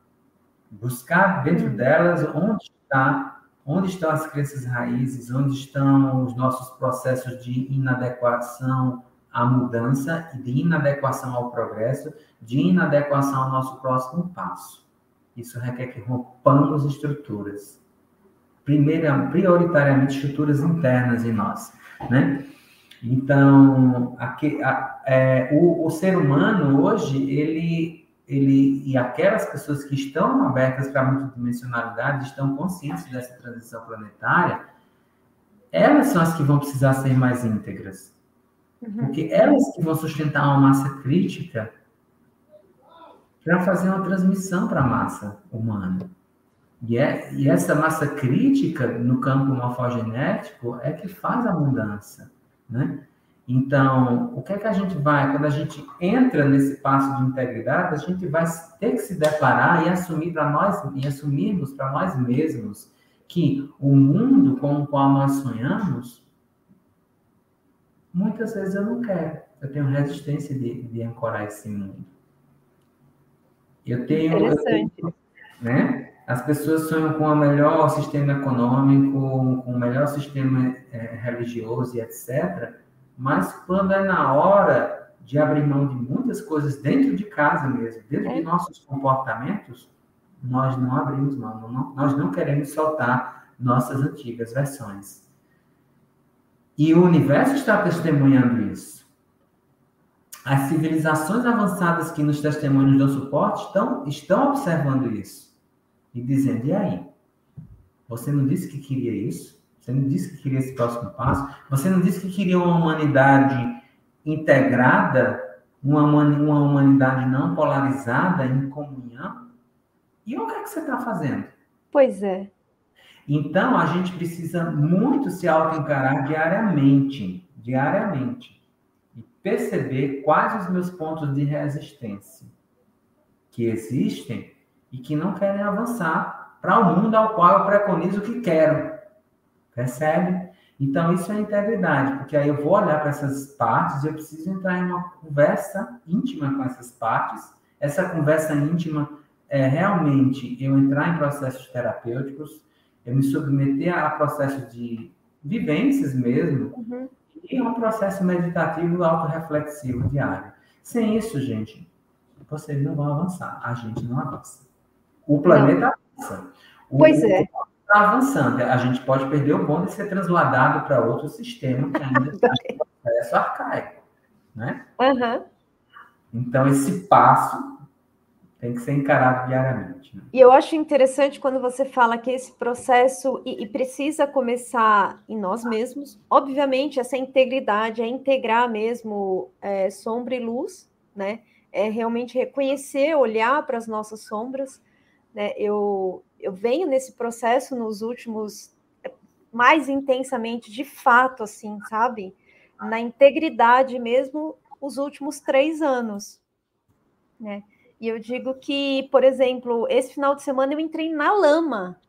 Buscar dentro hum. delas onde está, onde estão as crenças raízes, onde estão os nossos processos de inadequação à mudança e de inadequação ao progresso, de inadequação ao nosso próximo passo. Isso requer que rompamos estruturas. Primeira, prioritariamente estruturas internas em nós, né? Então, aqui, a, é, o, o ser humano hoje, ele ele e aquelas pessoas que estão abertas para a multidimensionalidade, estão conscientes dessa transição planetária, elas são as que vão precisar ser mais íntegras. Uhum. Porque elas que vão sustentar uma massa crítica para fazer uma transmissão para a massa humana. E, é, e essa massa crítica no campo morfogenético é que faz a mudança, né? Então, o que é que a gente vai, quando a gente entra nesse passo de integridade, a gente vai ter que se deparar e assumir para nós e assumirmos para nós mesmos que o mundo com o qual nós sonhamos, muitas vezes eu não quero. Eu tenho resistência de, de ancorar esse mundo. Eu tenho, eu tenho, né? As pessoas sonham com o melhor sistema econômico, com o melhor sistema é, religioso e etc. Mas quando é na hora de abrir mão de muitas coisas dentro de casa mesmo, dentro é. de nossos comportamentos, nós não abrimos mão, não, nós não queremos soltar nossas antigas versões. E o universo está testemunhando isso. As civilizações avançadas que nos testemunhos dão suporte estão, estão observando isso e dizendo: e aí? Você não disse que queria isso? Você não disse que queria esse próximo passo? Você não disse que queria uma humanidade integrada, uma, uma humanidade não polarizada, em comunhão? E o que é que você está fazendo? Pois é. Então, a gente precisa muito se auto-encarar diariamente, diariamente, e perceber quais os meus pontos de resistência que existem e que não querem avançar para o mundo ao qual eu preconizo que quero. Percebe? Então, isso é integridade, porque aí eu vou olhar para essas partes e eu preciso entrar em uma conversa íntima com essas partes. Essa conversa íntima é realmente eu entrar em processos terapêuticos, eu me submeter a processos de vivências mesmo, uhum. e um processo meditativo autorreflexivo diário. Sem isso, gente, vocês não vão avançar. A gente não avança. O planeta não. avança. O, pois é está avançando. A gente pode perder o bonde e ser transladado para outro sistema que ainda está em processo arcaico. Né? Uhum. Então, esse passo tem que ser encarado diariamente. Né? E eu acho interessante quando você fala que esse processo e, e, precisa começar em nós mesmos. Obviamente, essa integridade é integrar mesmo é, sombra e luz, né? É realmente reconhecer, olhar para as nossas sombras. Né? Eu, eu venho nesse processo nos últimos mais intensamente, de fato, assim, sabe? Na integridade mesmo, os últimos três anos, né? E eu digo que, por exemplo, esse final de semana eu entrei na lama.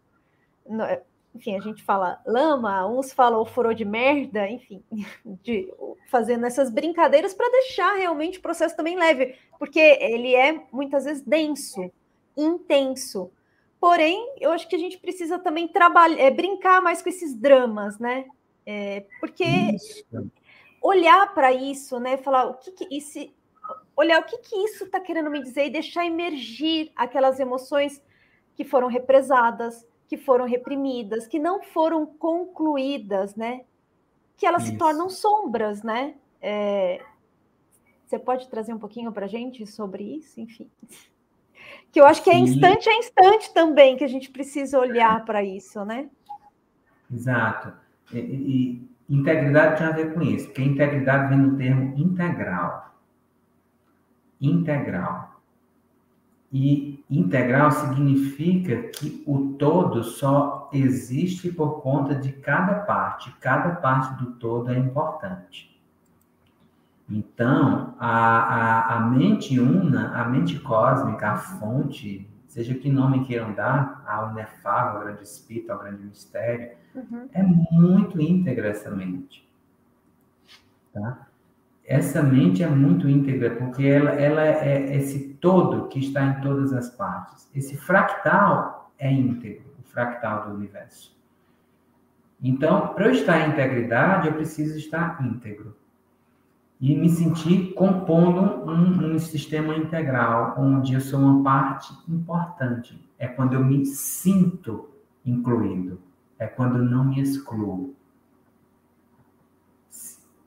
Enfim, a gente fala lama, uns falam furou de merda, enfim, de, fazendo essas brincadeiras para deixar realmente o processo também leve, porque ele é muitas vezes denso, intenso Porém, eu acho que a gente precisa também trabalhar, é, brincar mais com esses dramas, né? É, porque isso. olhar para isso, né? Falar o que, que esse, olhar o que, que isso está querendo me dizer e deixar emergir aquelas emoções que foram represadas, que foram reprimidas, que não foram concluídas, né? Que elas isso. se tornam sombras, né? É, você pode trazer um pouquinho para a gente sobre isso, enfim. Que eu acho que é instante a instante também que a gente precisa olhar para isso, né? Exato. E, e, integridade tem a ver com isso, porque integridade vem do termo integral. Integral. E integral significa que o todo só existe por conta de cada parte. Cada parte do todo é importante. Então, a, a, a mente una, a mente cósmica, a fonte, seja que nome queiram dar, a inefável, ao grande espírito, ao grande mistério, uhum. é muito íntegra essa mente. Tá? Essa mente é muito íntegra, porque ela, ela é esse todo que está em todas as partes. Esse fractal é íntegro, o fractal do universo. Então, para eu estar em integridade, eu preciso estar íntegro e me sentir compondo um, um, sistema integral, onde eu sou uma parte importante. É quando eu me sinto incluído, é quando eu não me excluo.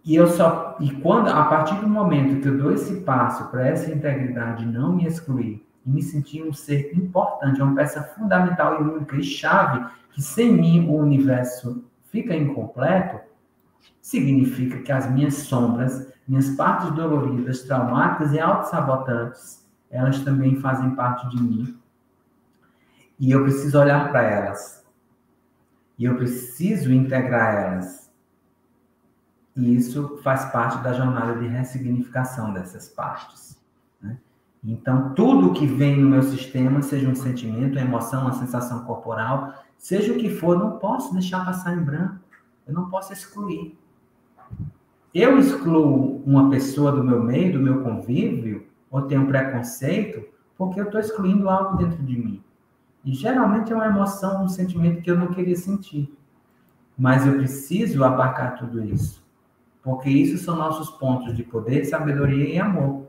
E eu só e quando a partir do momento que eu dou esse passo para essa integridade não me excluir e me sentir um ser importante, uma peça fundamental e única e chave que sem mim o universo fica incompleto, significa que as minhas sombras minhas partes doloridas, traumáticas e autossabotantes, elas também fazem parte de mim. E eu preciso olhar para elas. E eu preciso integrar elas. E isso faz parte da jornada de ressignificação dessas partes. Né? Então, tudo que vem no meu sistema, seja um sentimento, uma emoção, uma sensação corporal, seja o que for, não posso deixar passar em branco. Eu não posso excluir eu excluo uma pessoa do meu meio, do meu convívio, ou tenho preconceito, porque eu estou excluindo algo dentro de mim. E geralmente é uma emoção, um sentimento que eu não queria sentir. Mas eu preciso abarcar tudo isso. Porque isso são nossos pontos de poder, sabedoria e amor.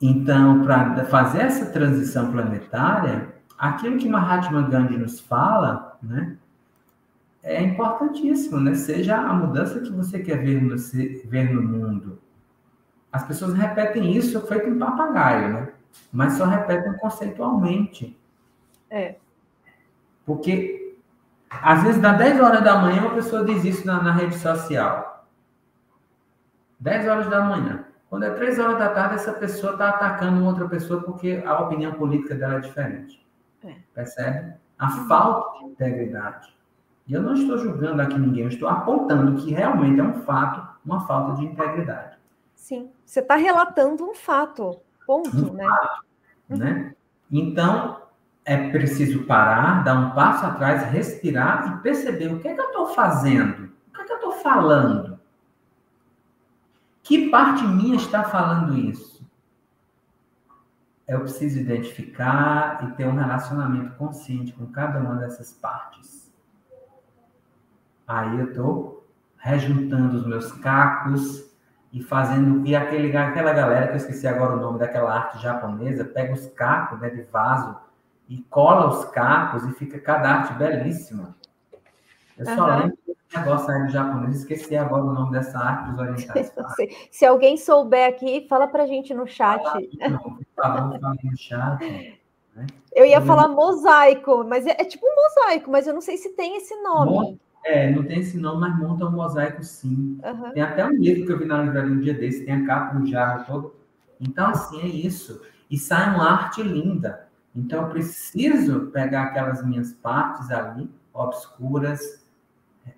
Então, para fazer essa transição planetária, aquilo que Mahatma Gandhi nos fala, né, é importantíssimo, né? Seja a mudança que você quer ver no, ver no mundo. As pessoas repetem isso feito um papagaio, né? Mas só repetem conceitualmente. É. Porque, às vezes, dá 10 horas da manhã, uma pessoa diz isso na, na rede social. 10 horas da manhã. Quando é 3 horas da tarde, essa pessoa está atacando outra pessoa porque a opinião política dela é diferente. É. Percebe? A falta de integridade. E eu não estou julgando aqui ninguém, eu estou apontando que realmente é um fato, uma falta de integridade. Sim, você está relatando um fato, ponto, um né? Fato, uhum. né? Então, é preciso parar, dar um passo atrás, respirar e perceber o que é que eu estou fazendo, o que é que eu estou falando. Que parte minha está falando isso? Eu preciso identificar e ter um relacionamento consciente com cada uma dessas partes. Aí eu estou rejuntando os meus cacos e fazendo. E aquele, aquela galera, que eu esqueci agora o nome daquela arte japonesa, pega os cacos né, de vaso e cola os cacos e fica cada arte belíssima. Eu só uhum. lembro desse negócio aí do japonês, esqueci agora o nome dessa arte dos orientais. Se alguém souber aqui, fala pra gente no chat. Fala, por favor, fala no chat. Né? Eu ia falar mosaico, mas é, é, tipo um mosaico, mas eu não sei se tem esse nome. É, não tem esse mas monta um mosaico sim. Uhum. Tem até um livro que eu vi na livraria um dia desse, tem a capa, um jarro todo. Então, assim, é isso. E sai uma arte linda. Então, eu preciso pegar aquelas minhas partes ali, obscuras,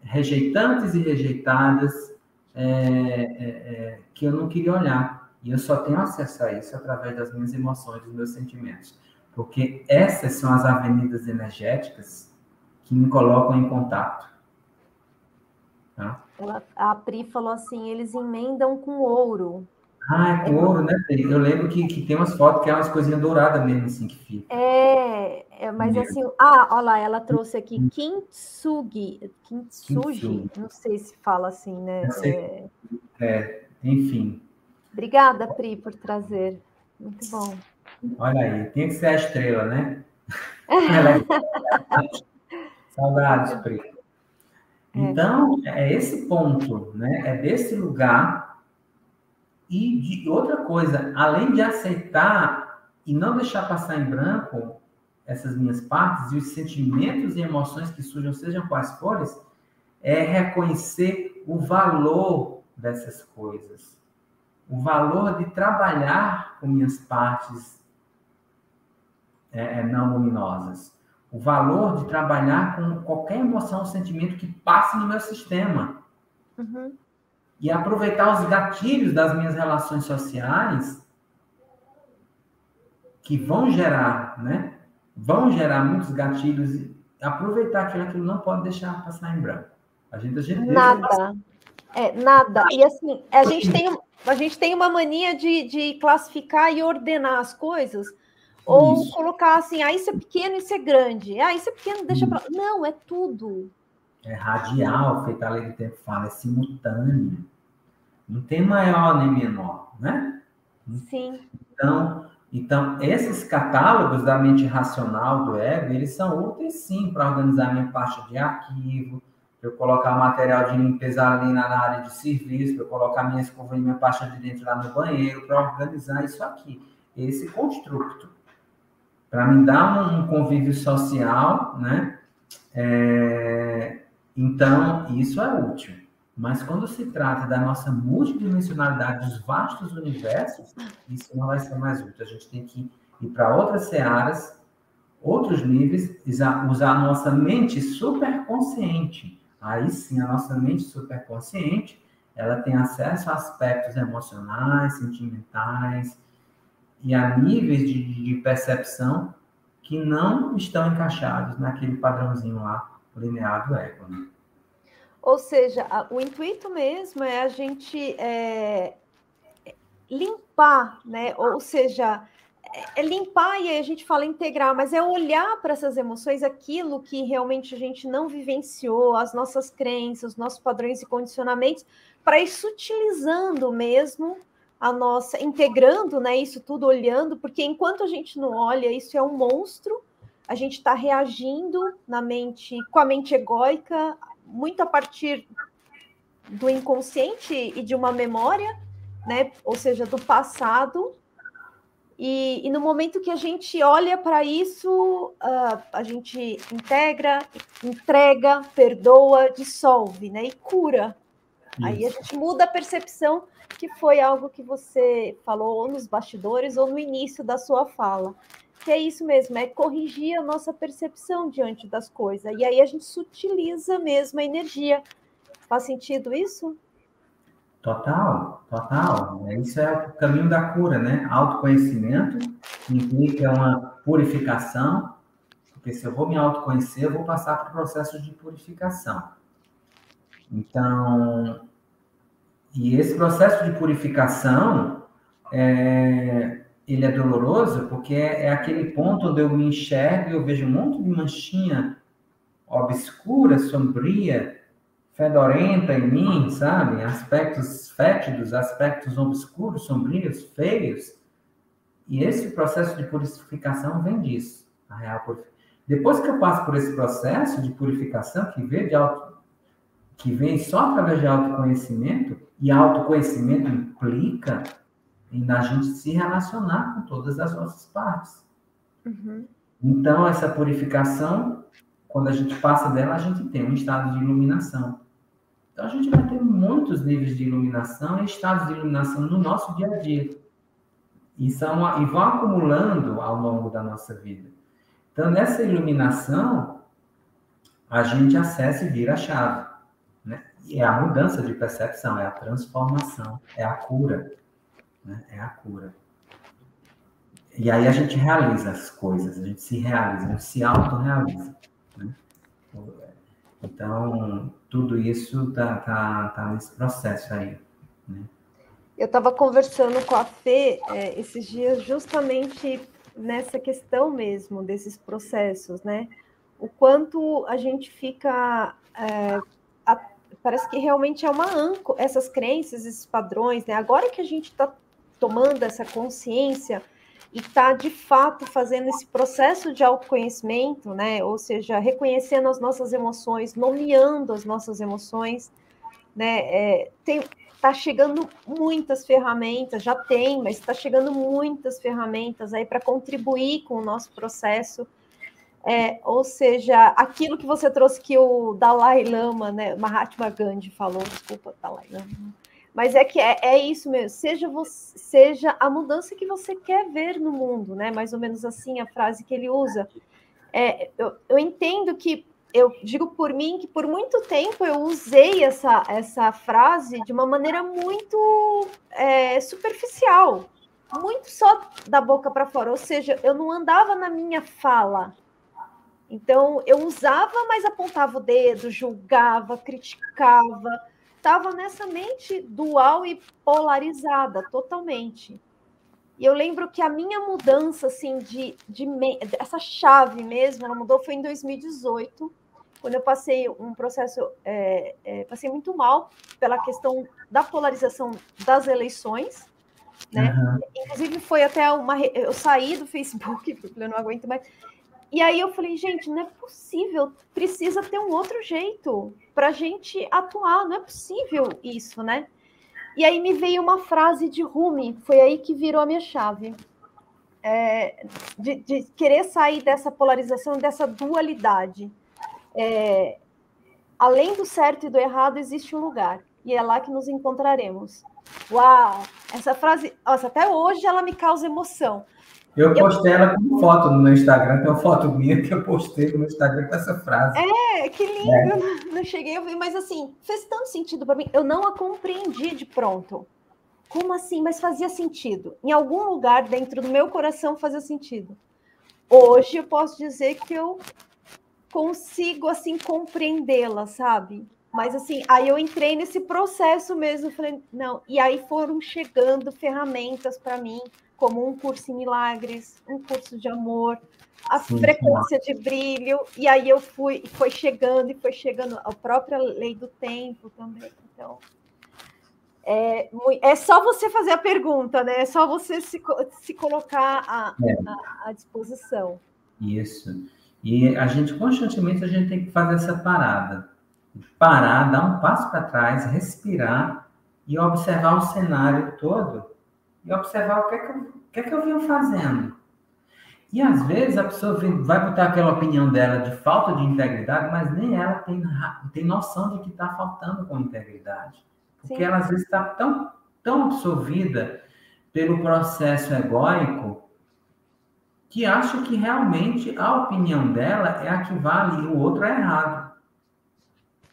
rejeitantes e rejeitadas, é, é, é, que eu não queria olhar. E eu só tenho acesso a isso através das minhas emoções, dos meus sentimentos. Porque essas são as avenidas energéticas que me colocam em contato. Ela, a Pri falou assim: eles emendam com ouro. Ah, é com ouro, né? Eu lembro que, que tem umas fotos que é umas coisinhas douradas mesmo, assim, que fica. É, é mas Meu. assim, ah, olha lá, ela trouxe aqui kintsugi, kintsugi, não sei se fala assim, né? É, é, enfim. Obrigada, Pri, por trazer. Muito bom. Olha aí, tem que ser a estrela, né? Saudades, Pri. É. Então, é esse ponto, né? É desse lugar. E de outra coisa, além de aceitar e não deixar passar em branco essas minhas partes e os sentimentos e emoções que surjam, sejam quais forem, é reconhecer o valor dessas coisas. O valor de trabalhar com minhas partes é, é, não luminosas. O valor de trabalhar com qualquer emoção ou sentimento que passe no meu sistema. Uhum. E aproveitar os gatilhos das minhas relações sociais que vão gerar, né? Vão gerar muitos gatilhos e aproveitar aquilo, aquilo não pode deixar passar em branco. A gente, a gente nada. É, nada. E assim, a gente tem, a gente tem uma mania de, de classificar e ordenar as coisas ou isso. colocar assim, ah, isso é pequeno, isso é grande. Ah, isso é pequeno, deixa para. Não, é tudo. É radial, feito a lei do tempo fala, é simultâneo. Não tem maior nem menor, né? Sim. Então, então esses catálogos da mente racional do ego, eles são úteis sim para organizar minha pasta de arquivo, para eu colocar material de limpeza ali na área de serviço, para eu colocar minha escova e minha pasta de dentro lá no banheiro, para organizar isso aqui, esse construto para me dar um, convívio social, né? É, então, isso é útil. Mas quando se trata da nossa multidimensionalidade dos vastos universos, isso não vai ser mais útil. A gente tem que ir para outras searas, outros níveis, usar a nossa mente superconsciente. Aí sim, a nossa mente superconsciente, ela tem acesso a aspectos emocionais, sentimentais, e a níveis de, de percepção que não estão encaixados naquele padrãozinho lá linear do ego. Né? Ou seja, o intuito mesmo é a gente é, limpar, né? Ou seja, é, é limpar e aí a gente fala integrar, mas é olhar para essas emoções, aquilo que realmente a gente não vivenciou, as nossas crenças, os nossos padrões e condicionamentos, para ir sutilizando mesmo a nossa, integrando né, isso tudo, olhando, porque enquanto a gente não olha, isso é um monstro, a gente está reagindo na mente, com a mente egóica, muito a partir do inconsciente e de uma memória, né? Ou seja, do passado. E, e no momento que a gente olha para isso, uh, a gente integra, entrega, perdoa, dissolve, né? E cura. Isso. Aí a gente muda a percepção que foi algo que você falou ou nos bastidores ou no início da sua fala. Que é isso mesmo, é corrigir a nossa percepção diante das coisas. E aí a gente sutiliza mesmo a energia. Faz sentido isso? Total, total. Isso é o caminho da cura, né? Autoconhecimento implica uma purificação, porque se eu vou me autoconhecer, eu vou passar por processos de purificação. Então, e esse processo de purificação, é, ele é doloroso porque é, é, aquele ponto onde eu me enxergo e eu vejo um monte de manchinha obscura, sombria, fedorenta em mim, sabe? Aspectos fétidos, aspectos obscuros, sombrios, feios. E esse processo de purificação vem disso, a real purificação. Depois que eu passo por esse processo de purificação, que vem de auto, que vem só através de autoconhecimento, e autoconhecimento implica em a gente se relacionar com todas as nossas partes. Uhum. Então, essa purificação, quando a gente passa dela, a gente tem um estado de iluminação. Então, a gente vai ter muitos níveis de iluminação e estados de iluminação no nosso dia a dia. E, são, e vão acumulando ao longo da nossa vida. Então, nessa iluminação, a gente acessa e vira a chave é a mudança de percepção, é a transformação, é a cura. Né? É a cura. E aí a gente realiza as coisas, a gente se realiza, a gente se autorrealiza. Né? Então, tudo isso tá, tá, tá nesse processo aí. Né? Eu estava conversando com a Fê é, esses dias justamente nessa questão mesmo desses processos, né? O quanto a gente fica. É, parece que realmente é uma âncora, essas crenças, esses padrões, né? Agora que a gente está tomando essa consciência e está de fato fazendo esse processo de autoconhecimento, né? Ou seja, reconhecendo as nossas emoções, nomeando as nossas emoções, né? É, tem, está chegando muitas ferramentas, já tem, mas está chegando muitas ferramentas aí para contribuir com o nosso processo. É, ou seja, aquilo que você trouxe que o Dalai Lama, né, Mahatma Gandhi falou, desculpa, Dalai Lama, mas é que é, é isso mesmo, seja, você, seja a mudança que você quer ver no mundo, né? Mais ou menos assim a frase que ele usa. É, eu, eu entendo que eu digo por mim que por muito tempo eu usei essa, essa frase de uma maneira muito é, superficial, muito só da boca para fora, ou seja, eu não andava na minha fala. Então eu usava, mas apontava o dedo, julgava, criticava, estava nessa mente dual e polarizada totalmente. E eu lembro que a minha mudança, assim, de, de essa chave mesmo, ela mudou foi em 2018 quando eu passei um processo, é, é, passei muito mal pela questão da polarização das eleições, né? Uhum. Inclusive foi até uma, eu saí do Facebook porque eu não aguento mais. E aí eu falei, gente, não é possível, precisa ter um outro jeito para a gente atuar, não é possível isso, né? E aí me veio uma frase de Rumi, foi aí que virou a minha chave. É, de, de, querer sair dessa polarização, dessa dualidade é, além do certo e do errado, existe um lugar, e é lá que nos encontraremos. Uau! Essa frase, nossa, até hoje ela me causa emoção. Eu postei eu... ela como foto no meu Instagram, tem uma foto minha que eu postei no meu Instagram com essa frase. É, que lindo! É. Não cheguei a ver, mas assim, fez tanto sentido para mim. Eu não a compreendi de pronto. Como assim? Mas fazia sentido. Em algum lugar dentro do meu coração fazia sentido. Hoje eu posso dizer que eu consigo assim compreendê-la, sabe? Mas assim, aí eu entrei nesse processo mesmo, falei, não, e aí foram chegando ferramentas para mim, como um curso em milagres, um curso de amor, a Sim, frequência de brilho, e aí eu fui, foi chegando e foi chegando a própria lei do tempo também. Então, é, é só você fazer a pergunta, né? É só você se, se colocar à, é. à disposição. Isso. E a gente, constantemente, a gente tem que fazer essa parada. Parar, dar um passo para trás, respirar e observar o cenário todo e observar o que é que eu, que é que eu venho fazendo. E às vezes a pessoa vai botar aquela opinião dela de falta de integridade, mas nem ela tem, tem noção de que está faltando com integridade. Porque Sim. ela às vezes está tão, tão absorvida pelo processo egóico que acha que realmente a opinião dela é a que vale e o outro é errado.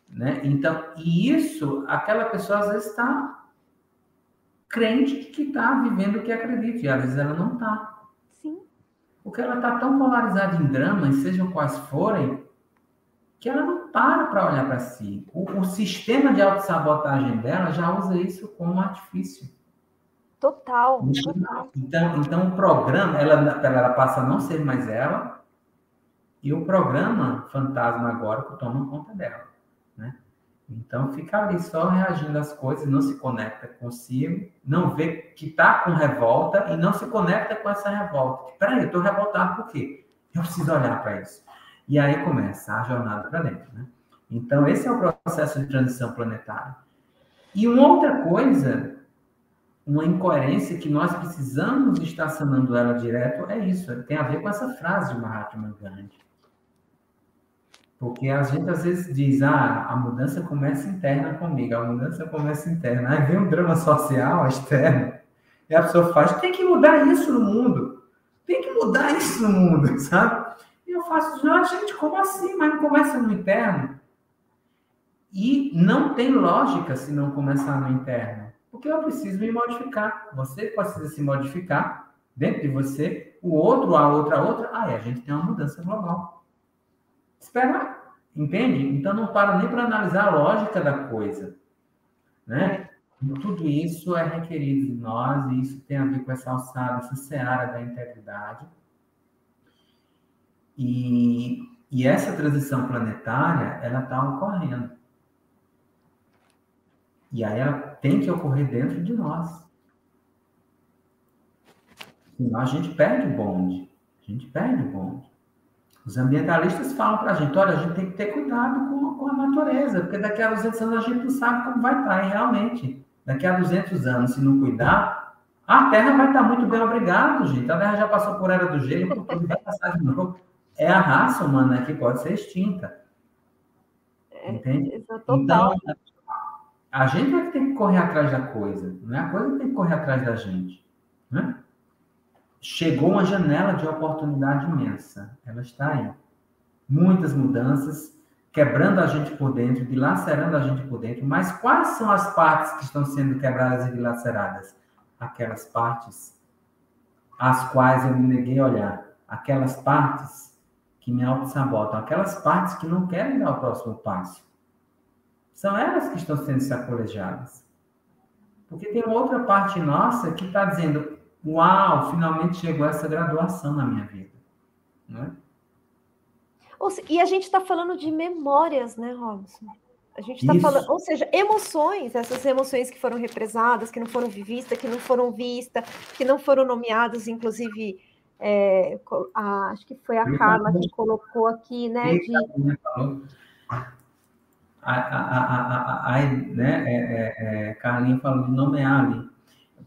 Né? Então, e isso, aquela pessoa às vezes está crente que está vivendo o que acredita, e às vezes ela não está. Sim. Porque ela está tão polarizada em dramas, sejam quais forem, que ela não para para olhar para si. O, o sistema de autossabotagem dela já usa isso como artifício. Total. Então, então o programa, ela, ela passa a não ser mais ela, e o programa fantasma agora toma conta dela, né? Então fica ali só reagindo às coisas, não se conecta consigo, não vê que está com revolta e não se conecta com essa revolta. Peraí, eu estou revoltado por quê? Eu preciso olhar para isso. E aí começa a jornada para dentro, né? Então esse é o processo de transição planetária. E uma outra coisa uma incoerência que nós precisamos estar sanando ela direto é isso, tem a ver com essa frase de Mahatma Gandhi. Porque a gente às vezes diz, ah, a mudança começa interna comigo, a mudança começa interna. Aí vem um drama social externo, e a pessoa faz, tem que mudar isso no mundo, tem que mudar isso no mundo, sabe? E eu faço, não, gente, como assim? Mas não começa no interno? E não tem lógica se não começar no interno. Porque eu preciso me modificar. Você precisa se modificar dentro de você, o outro, a outra, a outra. Aí a gente tem uma mudança global. Espera, entende? Então não para nem para analisar a lógica da coisa. Né? Tudo isso é requerido de nós, e isso tem a ver com essa alçada, essa seara da integridade. E, e essa transição planetária, ela está ocorrendo. E aí ela tem que ocorrer dentro de nós. Senão a gente perde o bonde. A gente perde o bonde. Os ambientalistas falam para a gente, olha, a gente tem que ter cuidado com, com a natureza, porque daqui a 200 anos a gente não sabe como vai estar. E realmente, daqui a 200 anos, se não cuidar, a Terra vai estar muito bem obrigado, gente. A Terra já passou por era do gelo, por vai passar de novo. É a raça humana que pode ser extinta. É, Entende? É, então, a gente vai ter que correr atrás da coisa, não é a coisa que tem que correr atrás da gente. Né? Chegou uma janela de oportunidade imensa, ela está aí. Muitas mudanças, quebrando a gente por dentro, dilacerando a gente por dentro, mas quais são as partes que estão sendo quebradas e dilaceradas? Aquelas partes às quais eu me neguei a olhar, aquelas partes que me auto-sabotam, aquelas partes que não querem dar o próximo passo são elas que estão sendo sacolejadas. Porque tem outra parte nossa que está dizendo: Uau, finalmente chegou essa graduação na minha vida. Né? E a gente está falando de memórias, né, Robson? A gente está falando, ou seja, emoções, essas emoções que foram represadas, que não foram vistas, que não foram vistas, que não foram nomeadas, inclusive, é, a, acho que foi a Carla que colocou aqui, né? De, a, a, a, a né, é, é, é, Carlinha falou de nomear ali.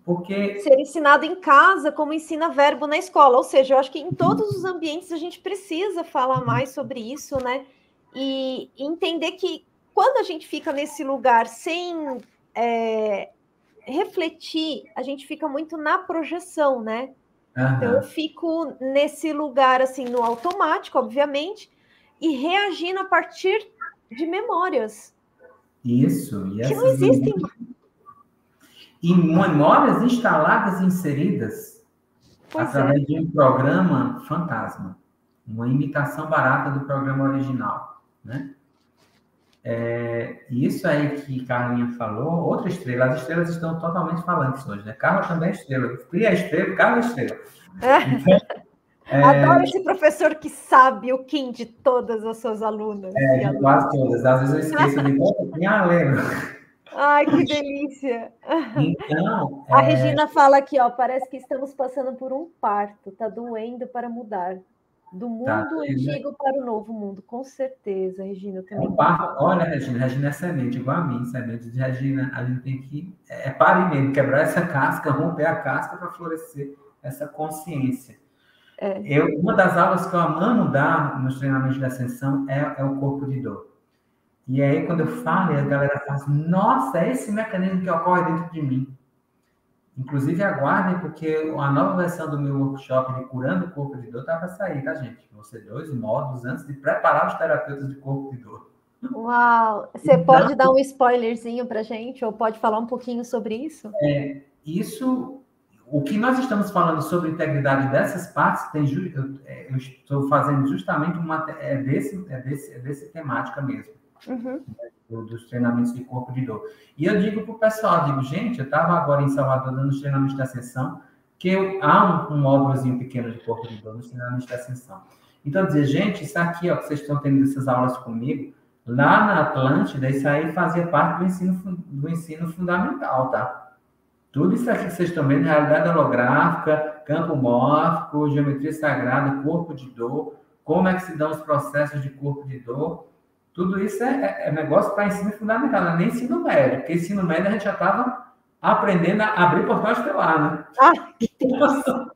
Porque... Ser ensinado em casa como ensina verbo na escola. Ou seja, eu acho que em todos os ambientes a gente precisa falar mais sobre isso, né? E entender que quando a gente fica nesse lugar sem é, refletir, a gente fica muito na projeção, né? Uhum. Então eu fico nesse lugar assim no automático, obviamente, e reagindo a partir de memórias. Isso. E que não existem. E memórias instaladas e inseridas pois através é. de um programa fantasma, uma imitação barata do programa original, né? É, isso aí que Carlinha falou, outra estrela, as estrelas estão totalmente falantes hoje, né? Carla também é estrela, Cria é estrela, Carla é estrela. Então, é... Adoro esse professor que sabe o Kim de todas as suas alunas. É, quase todas. Às vezes eu esqueço de ah, lembro. Ai, que delícia! Então, a é... Regina fala aqui, ó, parece que estamos passando por um parto, tá doendo para mudar. Do tá mundo tá, antigo para o novo mundo, com certeza, Regina. Também é parto, olha, Regina, Regina é semente, igual a mim, semente de Regina. A gente tem que é, é parir mesmo, quebrar essa casca, romper a casca para florescer essa consciência. É. Eu, uma das aulas que eu amo dar nos treinamentos de ascensão é, é, o corpo de dor. E aí, quando eu falo, a galera fala assim, nossa, é esse mecanismo que ocorre dentro de mim. Inclusive, aguardem, porque a nova versão do meu workshop de Curando o Corpo de Dor está para sair, tá, gente? Vão ser dois módulos antes de preparar os terapeutas de corpo de dor. Uau! Você então, pode dar um spoilerzinho para gente, ou pode falar um pouquinho sobre isso? É, isso o que nós estamos falando sobre integridade dessas partes, tem, eu, é, eu estou fazendo justamente uma é desse, é desse, é desse temática mesmo, uhum. dos treinamentos de corpo de dor. E eu digo para o pessoal, digo, gente, eu estava agora em Salvador dando os treinamentos de ascensão, que eu, há um, um módulozinho pequeno de corpo de dor nos treinamentos de ascensão. Então, dizer, gente, isso aqui, ó, que vocês estão tendo essas aulas comigo, lá na Atlântida, isso aí fazia parte do ensino, do ensino fundamental, tá? Tudo isso aqui que vocês estão vendo, realidade holográfica, campo mórfico, geometria sagrada, corpo de dor, como é que se dão os processos de corpo de dor, tudo isso é, é, é negócio para ensino fundamental, não é nem ensino médio, porque ensino médio a gente já estava aprendendo a abrir portal estelar, né? Ai, que delícia!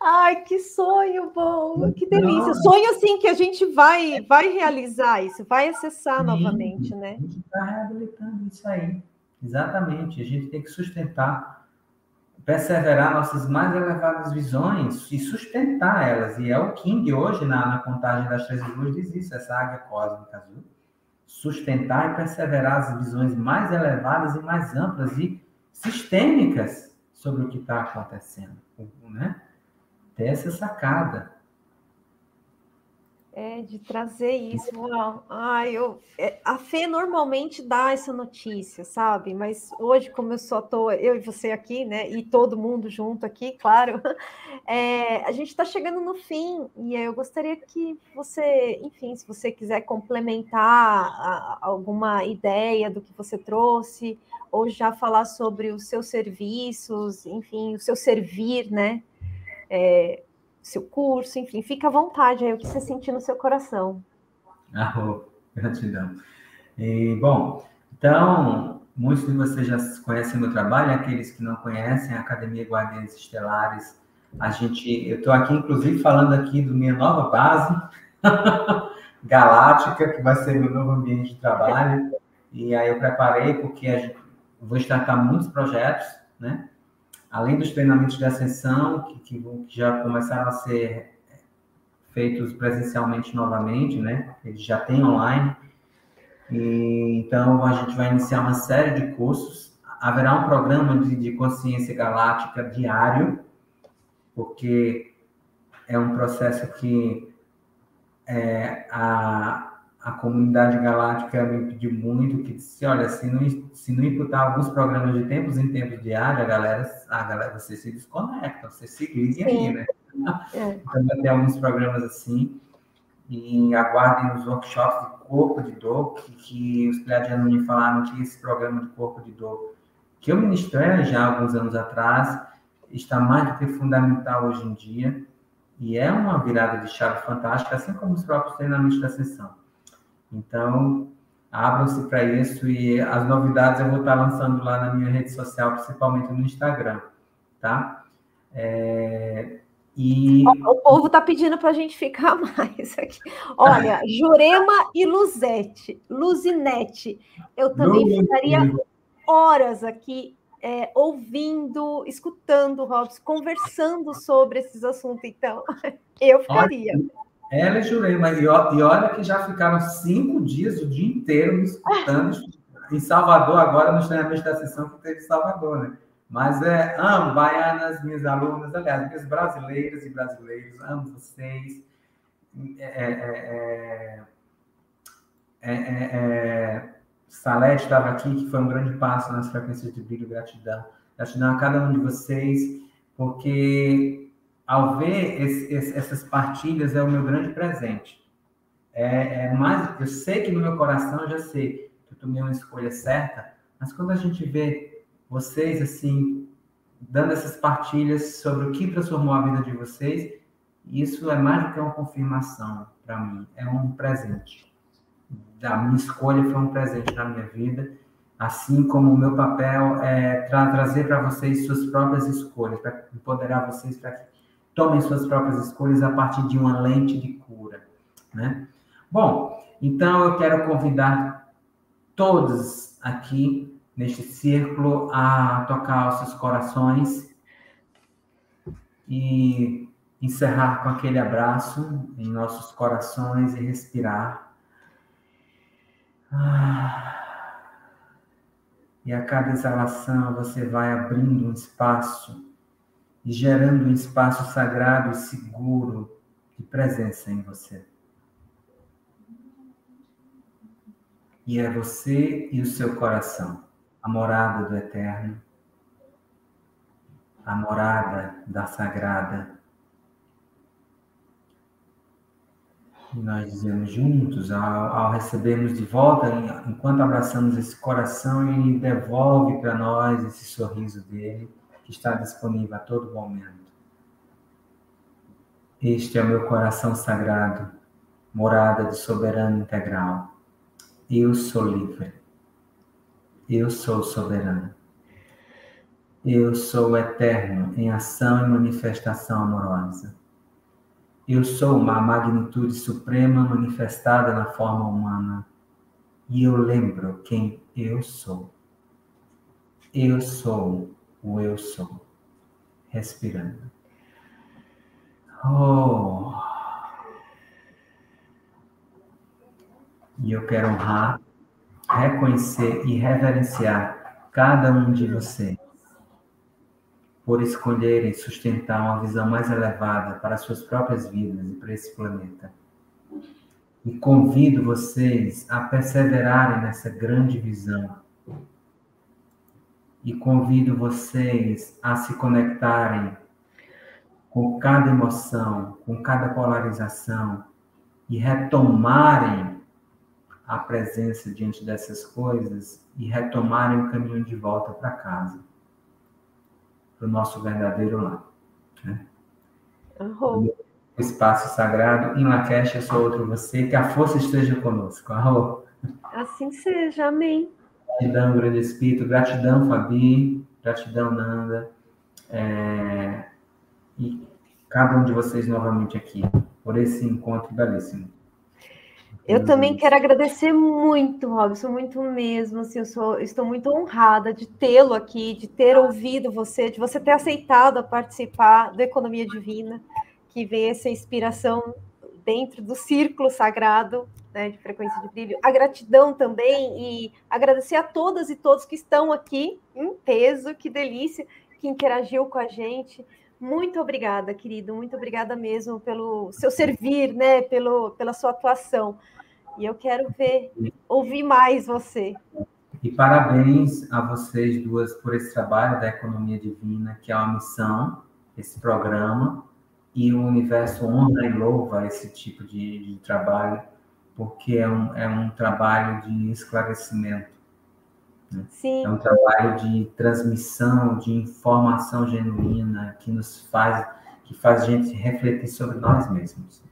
Ai, que sonho bom, que delícia. Sonho assim que a gente vai, vai realizar isso, vai acessar Sim, novamente, né? A gente está reabilitando isso aí. Exatamente. A gente tem que sustentar, perseverar nossas mais elevadas visões e sustentar elas. E é o King hoje, na, na contagem das três luzes, diz isso, essa águia cósmica azul. Sustentar e perseverar as visões mais elevadas e mais amplas e sistêmicas sobre o que está acontecendo. Né? Ter essa sacada. É, de trazer isso. Uau. Ai, eu, é, a Fê normalmente dá essa notícia, sabe? Mas hoje, como eu só tô, eu e você aqui, né? E todo mundo junto aqui, claro, é, a gente está chegando no fim, e eu gostaria que você, enfim, se você quiser complementar alguma ideia do que você trouxe, ou já falar sobre os seus serviços, enfim, o seu servir, né? É, seu curso, enfim, fica à vontade aí, o que você sentir no seu coração. Ah, gratidão. E, bom, então, muitos de vocês já conhecem meu trabalho, aqueles que não conhecem, a Academia Guardiões Estelares, a gente, eu estou aqui, inclusive, falando aqui do minha nova base, Galáctica, que vai ser meu novo ambiente de trabalho, e aí eu preparei porque a gente, vou startar muitos projetos, né? Além dos treinamentos de ascensão, que, que, já começaram a ser feitos presencialmente novamente, né? Eles já têm online. E, então, a gente vai iniciar uma série de cursos. Haverá um programa de, de consciência galáctica diário, porque é um processo que é, a, a comunidade galáctica me pediu muito que disse, olha, se não, se não imputar alguns programas de tempos em tempos diário, a galera, a galera, você se desconecta, você se liga aí, né? É. Então vai ter alguns programas assim, e aguardem os workshops de corpo de dor, que, que os pleiadianos me falaram que esse programa de corpo de dor, que eu ministrei já alguns anos atrás, está mais do que fundamental hoje em dia, e é uma virada de chave fantástica, assim como os próprios treinamentos da sessão. Então, abram-se para isso e as novidades eu vou estar lançando lá na minha rede social, principalmente no Instagram, tá? É, e... O povo está pedindo para a gente ficar mais aqui. Olha, Jurema e Luzete, Luzinete, eu também ficaria horas aqui é, ouvindo, escutando o Robson, conversando sobre esses assuntos. Então, eu ficaria. Ela e Jurema. E, e olha que já ficaram cinco dias, o dia inteiro, me escutando em Salvador, agora nos treinamentos da sessão que teve em Salvador, né? Mas é, amo baianas, minhas alunas, aliás, minhas brasileiras e brasileiros, amo vocês. É, é, é, é Salete estava aqui, que foi um grande passo nas frequências de brilho, gratidão. Gratidão a cada um de vocês, porque ao ver esse, esse, essas partilhas, é o meu grande presente. É, é, mais, eu sei que no meu coração eu já sei que eu tomei uma escolha certa, mas quando a gente vê vocês assim dando essas partilhas sobre o que transformou a vida de vocês, isso é mais do que uma confirmação para mim, é um presente. A minha escolha foi um presente na minha vida, assim como o meu papel é tra trazer para vocês suas próprias escolhas, para empoderar vocês para que tomem suas próprias escolhas a partir de uma lente de cura, né? Bom, então eu quero convidar todos aqui neste círculo a tocar os seus corações e encerrar com aquele abraço em nossos corações e respirar. Ah. E a cada exalação você vai abrindo um espaço e gerando um espaço sagrado e seguro de presença em você. E é você e o seu coração, a morada do eterno, a morada da sagrada. E nós dizemos juntos, ao, ao recebermos de volta, enquanto abraçamos esse coração, ele devolve para nós esse sorriso dele que está disponível a todo momento. Este é o meu coração sagrado, morada de soberano integral. Eu sou livre. Eu sou soberano. Eu sou eterno em ação e manifestação amorosa. Eu sou uma magnitude suprema manifestada na forma humana. E eu lembro quem eu sou. Eu sou o eu sou. Respirando. Oh. E eu quero honrar, reconhecer e reverenciar cada um de vocês por escolherem sustentar uma visão mais elevada para suas próprias vidas e para esse planeta. E convido vocês a perseverarem nessa grande visão. E convido vocês a se conectarem com cada emoção, com cada polarização e retomarem a presença diante dessas coisas e retomarem o caminho de volta para casa, para o nosso verdadeiro lar. Né? Uhum. O espaço sagrado, em Lakesh, eu sou outro você, que a força esteja conosco. Arro. Assim seja, amém. Gratidão, grande Espírito, gratidão, Fabi, gratidão, Nanda, é... e cada um de vocês novamente aqui, por esse encontro belíssimo. Eu também quero agradecer muito, Robson, muito mesmo. Assim, eu sou, estou muito honrada de tê-lo aqui, de ter ouvido você, de você ter aceitado participar da Economia Divina, que vê essa inspiração dentro do círculo sagrado né, de frequência de brilho. A gratidão também e agradecer a todas e todos que estão aqui em peso, que delícia, que interagiu com a gente. Muito obrigada, querido, muito obrigada mesmo pelo seu servir, né, pelo, pela sua atuação. E eu quero ver, ouvir mais você. E parabéns a vocês duas por esse trabalho da Economia Divina, que é uma missão, esse programa, e o universo honra e louva esse tipo de, de trabalho, porque é um, é um trabalho de esclarecimento. Né? É um trabalho de transmissão, de informação genuína, que nos faz, que faz a gente refletir sobre nós mesmos.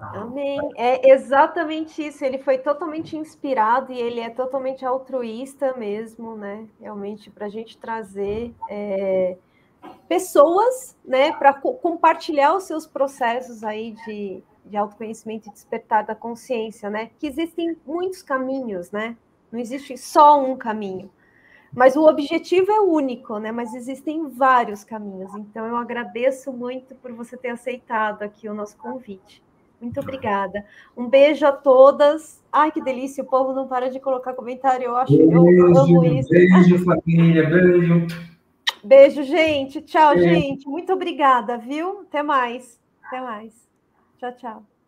Amém. É exatamente isso. Ele foi totalmente inspirado e ele é totalmente altruísta mesmo, né? Realmente para a gente trazer é, pessoas, né, para co compartilhar os seus processos aí de, de autoconhecimento e despertar da consciência, né? Que existem muitos caminhos, né? Não existe só um caminho. Mas o objetivo é único, né? Mas existem vários caminhos. Então eu agradeço muito por você ter aceitado aqui o nosso convite. Muito obrigada. Um beijo a todas. Ai, que delícia, o povo não para de colocar comentário. Eu acho beijo, eu amo isso. Beijo, família, beijo. Beijo, gente. Tchau, beijo. gente. Muito obrigada, viu? Até mais. Até mais. Tchau, tchau.